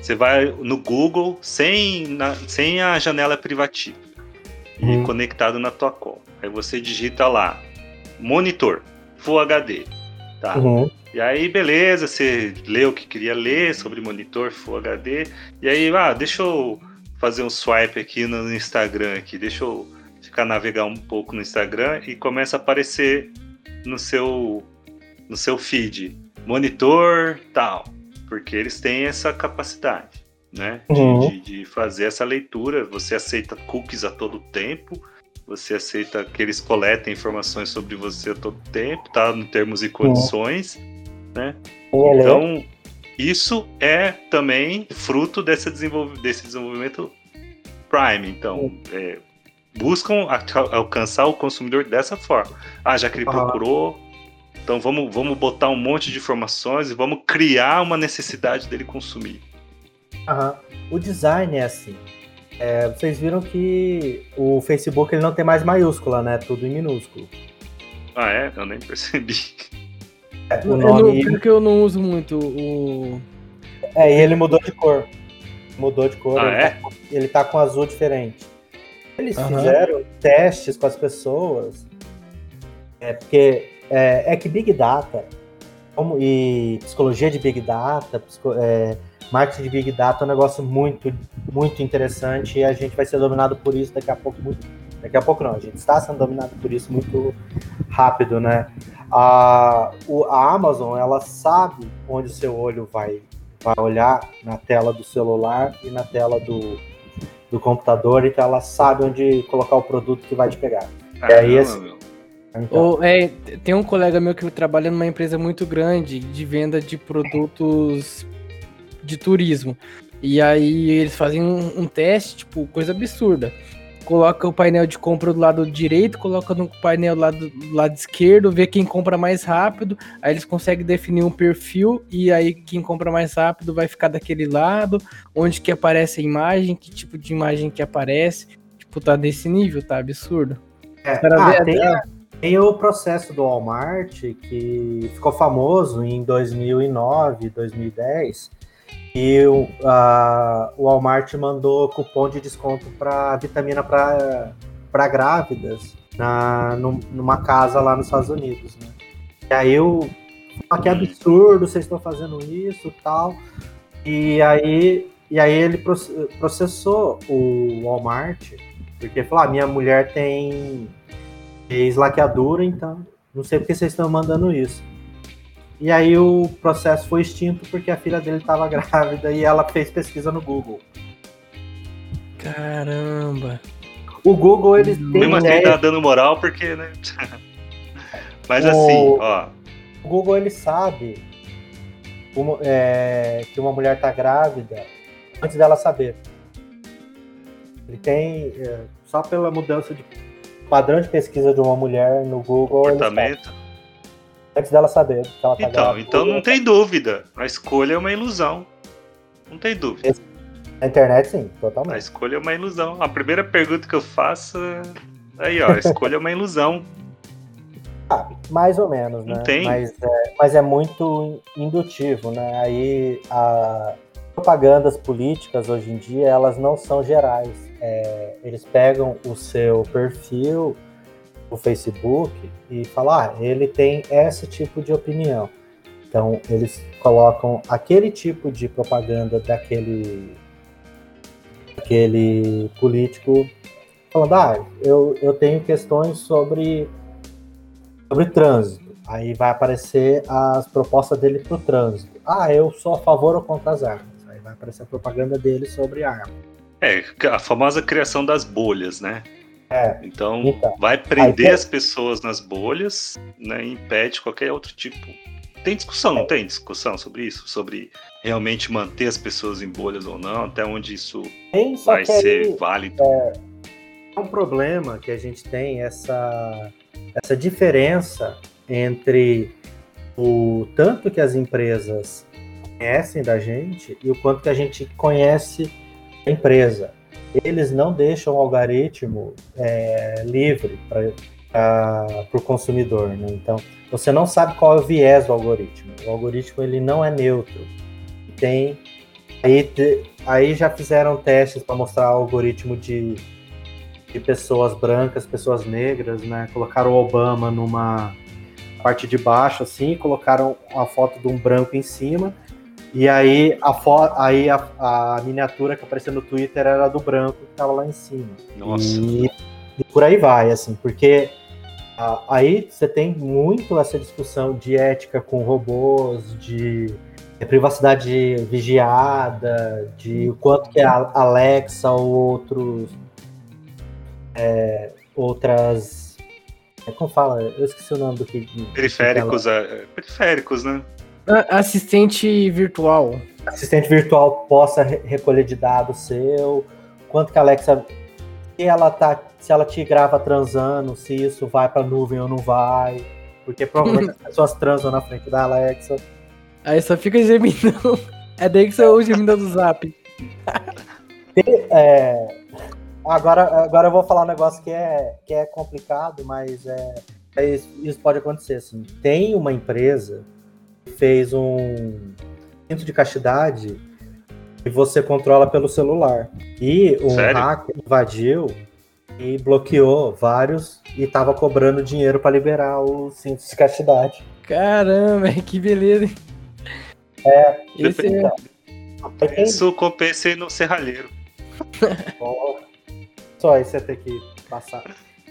Você vai no Google sem, na, sem a janela privativa e conectado na tua call. Aí você digita lá, monitor, Full HD, tá? Uhum. E aí, beleza, você lê o que queria ler sobre monitor Full HD. E aí, ah, deixa eu fazer um swipe aqui no Instagram aqui, deixa eu ficar navegar um pouco no Instagram e começa a aparecer no seu no seu feed monitor tal porque eles têm essa capacidade, né? De, uhum. de, de, fazer essa leitura. Você aceita cookies a todo tempo, você aceita que eles coletem informações sobre você a todo tempo, tá? No termos e condições, uhum. né? Então, isso é também fruto desse, desenvolv desse desenvolvimento Prime. Então, é, buscam alcançar o consumidor dessa forma. Ah, já que ele uhum. procurou então vamos, vamos botar um monte de informações e vamos criar uma necessidade dele consumir. Uhum. O design é assim. É, vocês viram que o Facebook ele não tem mais maiúscula, né? Tudo em minúsculo. Ah, é? Eu nem percebi. É, o nome... Porque eu não uso muito o. É, e ele mudou de cor. Mudou de cor. Ah, ele, é? tá, ele tá com azul diferente. Eles uhum. fizeram testes com as pessoas. É, porque é, é que Big Data como, e psicologia de Big Data, psico, é, marketing de Big Data é um negócio muito, muito interessante e a gente vai ser dominado por isso daqui a pouco. Muito, daqui a pouco não, a gente está sendo dominado por isso muito rápido, né? A, o, a Amazon, ela sabe onde o seu olho vai, vai olhar na tela do celular e na tela do, do computador, então ela sabe onde colocar o produto que vai te pegar. Ah, e aí, assim, então. é, tem um colega meu que trabalha numa empresa muito grande de venda de produtos de turismo. E aí eles fazem um, um, teste, tipo, coisa absurda. Coloca o painel de compra do lado direito, coloca no painel do lado, do lado esquerdo, vê quem compra mais rápido. Aí eles conseguem definir um perfil e aí quem compra mais rápido vai ficar daquele lado, onde que aparece a imagem, que tipo de imagem que aparece. Tipo, tá desse nível, tá absurdo. É, ah, tem, tem o processo do Walmart, que ficou famoso em 2009, 2010, e o, a, o Walmart mandou cupom de desconto para vitamina para grávidas na, numa casa lá nos Estados Unidos. Né? E aí eu. Ah, que absurdo, vocês estão fazendo isso tal. E aí, e aí ele processou o Walmart, porque falou: ah, minha mulher tem ex-laqueadura, então não sei porque vocês estão mandando isso. E aí o processo foi extinto porque a filha dele estava grávida e ela fez pesquisa no Google. Caramba. O Google, eles têm. Mesmo assim, tá dando moral porque, né? <laughs> Mas o... assim, ó. O Google, ele sabe uma, é, que uma mulher tá grávida antes dela saber. Ele tem. É, só pela mudança de padrão de pesquisa de uma mulher no Google. Comportamento. Antes dela saber que ela tá Então, então não tem dúvida. A escolha é uma ilusão. Não tem dúvida. Na internet, sim, totalmente. A escolha é uma ilusão. A primeira pergunta que eu faço é. Aí, ó, a escolha é uma ilusão. Ah, mais ou menos, né? Não tem. Mas é, mas é muito indutivo, né? Aí a propagandas políticas hoje em dia, elas não são gerais é, eles pegam o seu perfil no Facebook e falam, ah, ele tem esse tipo de opinião. Então, eles colocam aquele tipo de propaganda daquele, daquele político falando, ah, eu, eu tenho questões sobre, sobre trânsito. Aí vai aparecer as propostas dele para o trânsito. Ah, eu sou a favor ou contra as armas. Aí vai aparecer a propaganda dele sobre armas. É, a famosa criação das bolhas, né? É, então, então, vai prender aí, as pessoas nas bolhas, né? E impede qualquer outro tipo. Tem discussão, não tem discussão sobre isso? Sobre realmente manter as pessoas em bolhas ou não? Até onde isso tem, vai ser aí, válido? É, é um problema que a gente tem essa, essa diferença entre o tanto que as empresas conhecem da gente e o quanto que a gente conhece a empresa. Eles não deixam o algoritmo é, livre para o consumidor. Né? Então, você não sabe qual é o viés do algoritmo. O algoritmo ele não é neutro. Tem aí, aí já fizeram testes para mostrar o algoritmo de, de pessoas brancas, pessoas negras, né? Colocaram o Obama numa parte de baixo, assim, colocaram a foto de um branco em cima, e aí a, fo aí a, a miniatura que apareceu no Twitter era do branco que estava lá em cima. Nossa. E, e por aí vai, assim, porque a, aí você tem muito essa discussão de ética com robôs, de privacidade vigiada, de o quanto que a Alexa ou outros é, outras é como fala? Eu esqueci o nome do que. Periféricos, é, periféricos, né? Assistente virtual. Assistente virtual possa recolher de dados seu. Quanto que a Alexa. Se ela, tá, se ela te grava transando, se isso vai pra nuvem ou não vai. Porque provavelmente as <laughs> pessoas transam na frente da Alexa. Aí só fica gemidão. É daí que você ouve o gemidão do zap. é, Agora, agora eu vou falar um negócio que é, que é complicado, mas é, isso, pode acontecer. Assim. Tem uma empresa fez um cinto de castidade que você controla pelo celular. E um Sério? hacker invadiu e bloqueou vários e estava cobrando dinheiro para liberar o cinto de castidade. Caramba, <laughs> que beleza. É, Esse é... Isso compensa no serralheiro. Só isso você ter que passar.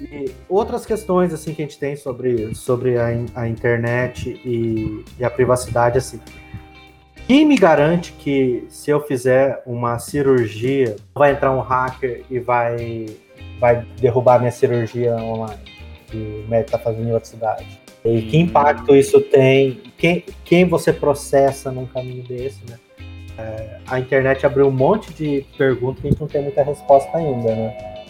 E outras questões assim que a gente tem sobre, sobre a, a internet e, e, a privacidade, assim. Quem me garante que se eu fizer uma cirurgia, vai entrar um hacker e vai, vai derrubar minha cirurgia online? Que o médico está fazendo em outra cidade. E que impacto isso tem? Quem, quem você processa num caminho desse, né? É, a internet abriu um monte de perguntas que a gente não tem muita resposta ainda, né?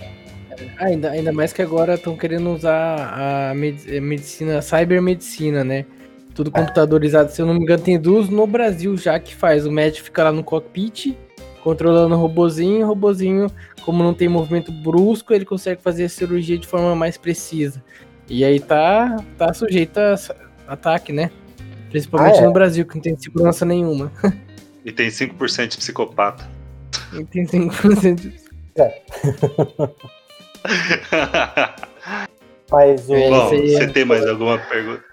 Ainda, ainda mais que agora estão querendo usar a medicina, a cybermedicina, né? Tudo computadorizado. Se eu não me engano, tem duas no Brasil já que faz. O médico fica lá no cockpit, controlando o robozinho. O robozinho, como não tem movimento brusco, ele consegue fazer a cirurgia de forma mais precisa. E aí tá, tá sujeito a ataque, né? Principalmente ah, é? no Brasil, que não tem segurança nenhuma. <laughs> E tem 5% de psicopata. E tem 5% de... É. <laughs> <laughs> <laughs> Mas o. Bom, você tem mais alguma pergunta?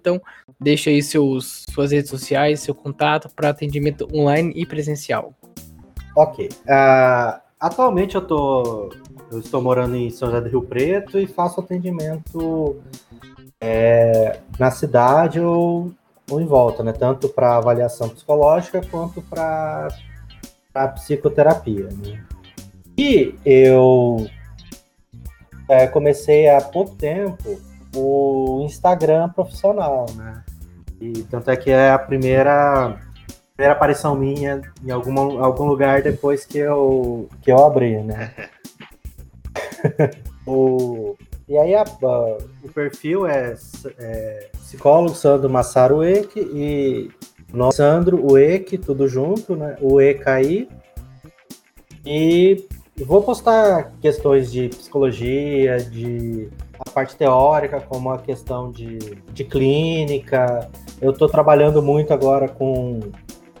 Então, deixa aí seus, suas redes sociais, seu contato para atendimento online e presencial. Ok. Uh, atualmente eu tô. Eu estou morando em São José do Rio Preto e faço atendimento é, na cidade ou, ou em volta, né? Tanto para avaliação psicológica quanto para psicoterapia. Né? E eu é, comecei há pouco tempo o Instagram profissional, né? E tanto é que é a primeira, primeira aparição minha em algum, algum lugar depois que eu, que eu abri, né? <laughs> o, e aí a, a, o perfil é, é psicólogo Sandro Massaro Uek e nosso Sandro Uek, tudo junto, né? O EKI. E vou postar questões de psicologia, de a parte teórica, como a questão de, de clínica. Eu estou trabalhando muito agora com,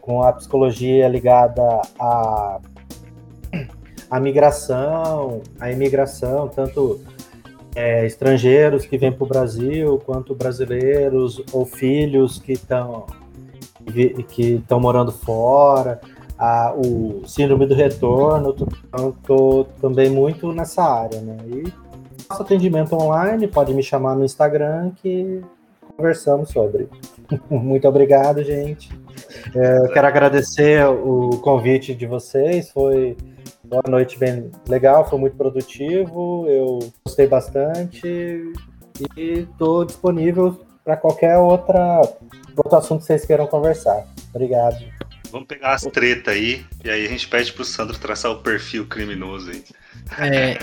com a psicologia ligada à, à migração, à imigração, tanto é, estrangeiros que vêm para o Brasil, quanto brasileiros ou filhos que estão que estão morando fora a, o síndrome do retorno, estou também muito nessa área, né? E faço atendimento online, pode me chamar no Instagram que conversamos sobre. <laughs> Muito obrigado, gente. É, quero agradecer o convite de vocês, foi uma noite bem legal, foi muito produtivo, eu gostei bastante e estou disponível para qualquer outra outro assunto que vocês queiram conversar. Obrigado. Vamos pegar as treta aí e aí a gente pede pro Sandro traçar o perfil criminoso aí. É.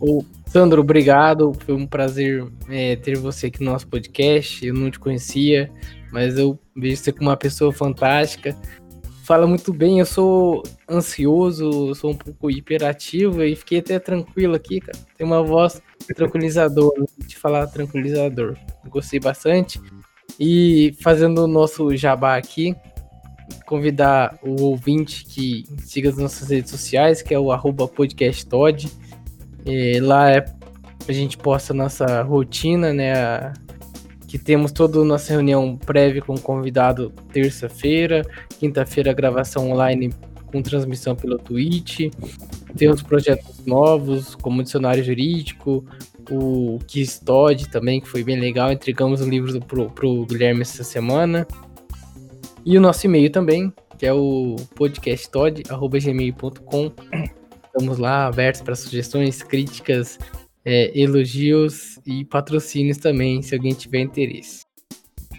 o Sandro, obrigado. Foi um prazer é, ter você aqui no nosso podcast. Eu não te conhecia, mas eu vejo você como uma pessoa fantástica. Fala muito bem, eu sou ansioso, sou um pouco hiperativo e fiquei até tranquilo aqui, cara. Tem uma voz tranquilizador, te <laughs> falar tranquilizador. Gostei bastante. E fazendo o nosso jabá aqui, convidar o ouvinte que siga as nossas redes sociais, que é o arroba podcasttod. É, lá é, a gente posta a nossa rotina, né? A, que temos toda a nossa reunião prévia com o convidado terça-feira, quinta-feira gravação online com transmissão pelo Twitch. Temos projetos novos, como o dicionário jurídico, o Kiss Todd também, que foi bem legal. Entregamos um livro pro, pro Guilherme essa semana. E o nosso e-mail também, que é o podcasttod.gmail.com. Estamos lá abertos para sugestões, críticas, é, elogios e patrocínios também, se alguém tiver interesse.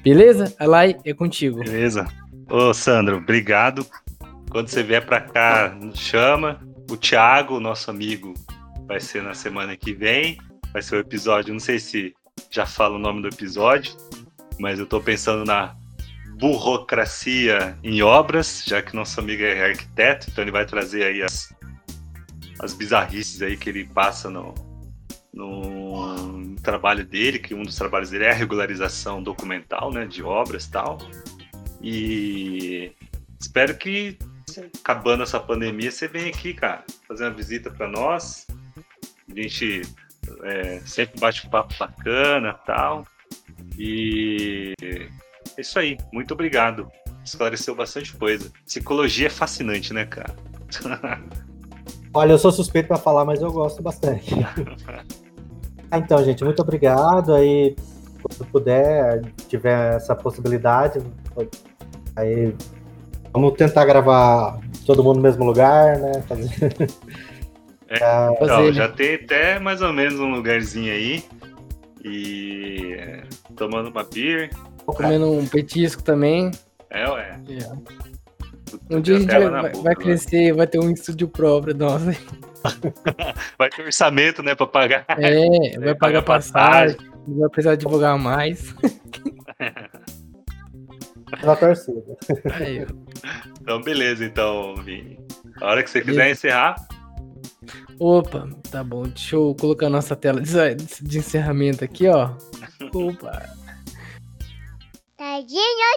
Beleza? Alai, é contigo. Beleza. Ô, Sandro, obrigado. Quando você vier para cá, chama. O Thiago, nosso amigo, vai ser na semana que vem. Vai ser o episódio, não sei se já fala o nome do episódio, mas eu estou pensando na burocracia em obras, já que nosso amigo é arquiteto, então ele vai trazer aí as, as bizarrices aí que ele passa no, no trabalho dele, que um dos trabalhos dele é a regularização documental, né, de obras e tal. E espero que acabando essa pandemia você venha aqui, cara, fazer uma visita para nós. A gente é, sempre bate um papo bacana, tal. E é isso aí. Muito obrigado. Esclareceu bastante coisa. Psicologia é fascinante, né, cara? <laughs> Olha, eu sou suspeito para falar, mas eu gosto bastante. <laughs> ah, então, gente, muito obrigado. Aí, quando puder, tiver essa possibilidade, aí vamos tentar gravar todo mundo no mesmo lugar, né? Fazer... <laughs> É, então, já tem até mais ou menos um lugarzinho aí. E tomando uma beer. Comendo um petisco também. É, ué. Yeah. Um dia a gente vai, vai, vai crescer, vai ter um estúdio próprio, nossa. <laughs> vai ter orçamento, né, pra pagar. É, vai, pagar, pagar passagem, passagem, vai precisar divulgar mais. <laughs> Na torcida. Então, beleza, então, Vini. A hora que você quiser encerrar. Opa, tá bom. Deixa eu colocar a nossa tela de, de encerramento aqui, ó. <laughs> Opa. Tadinho,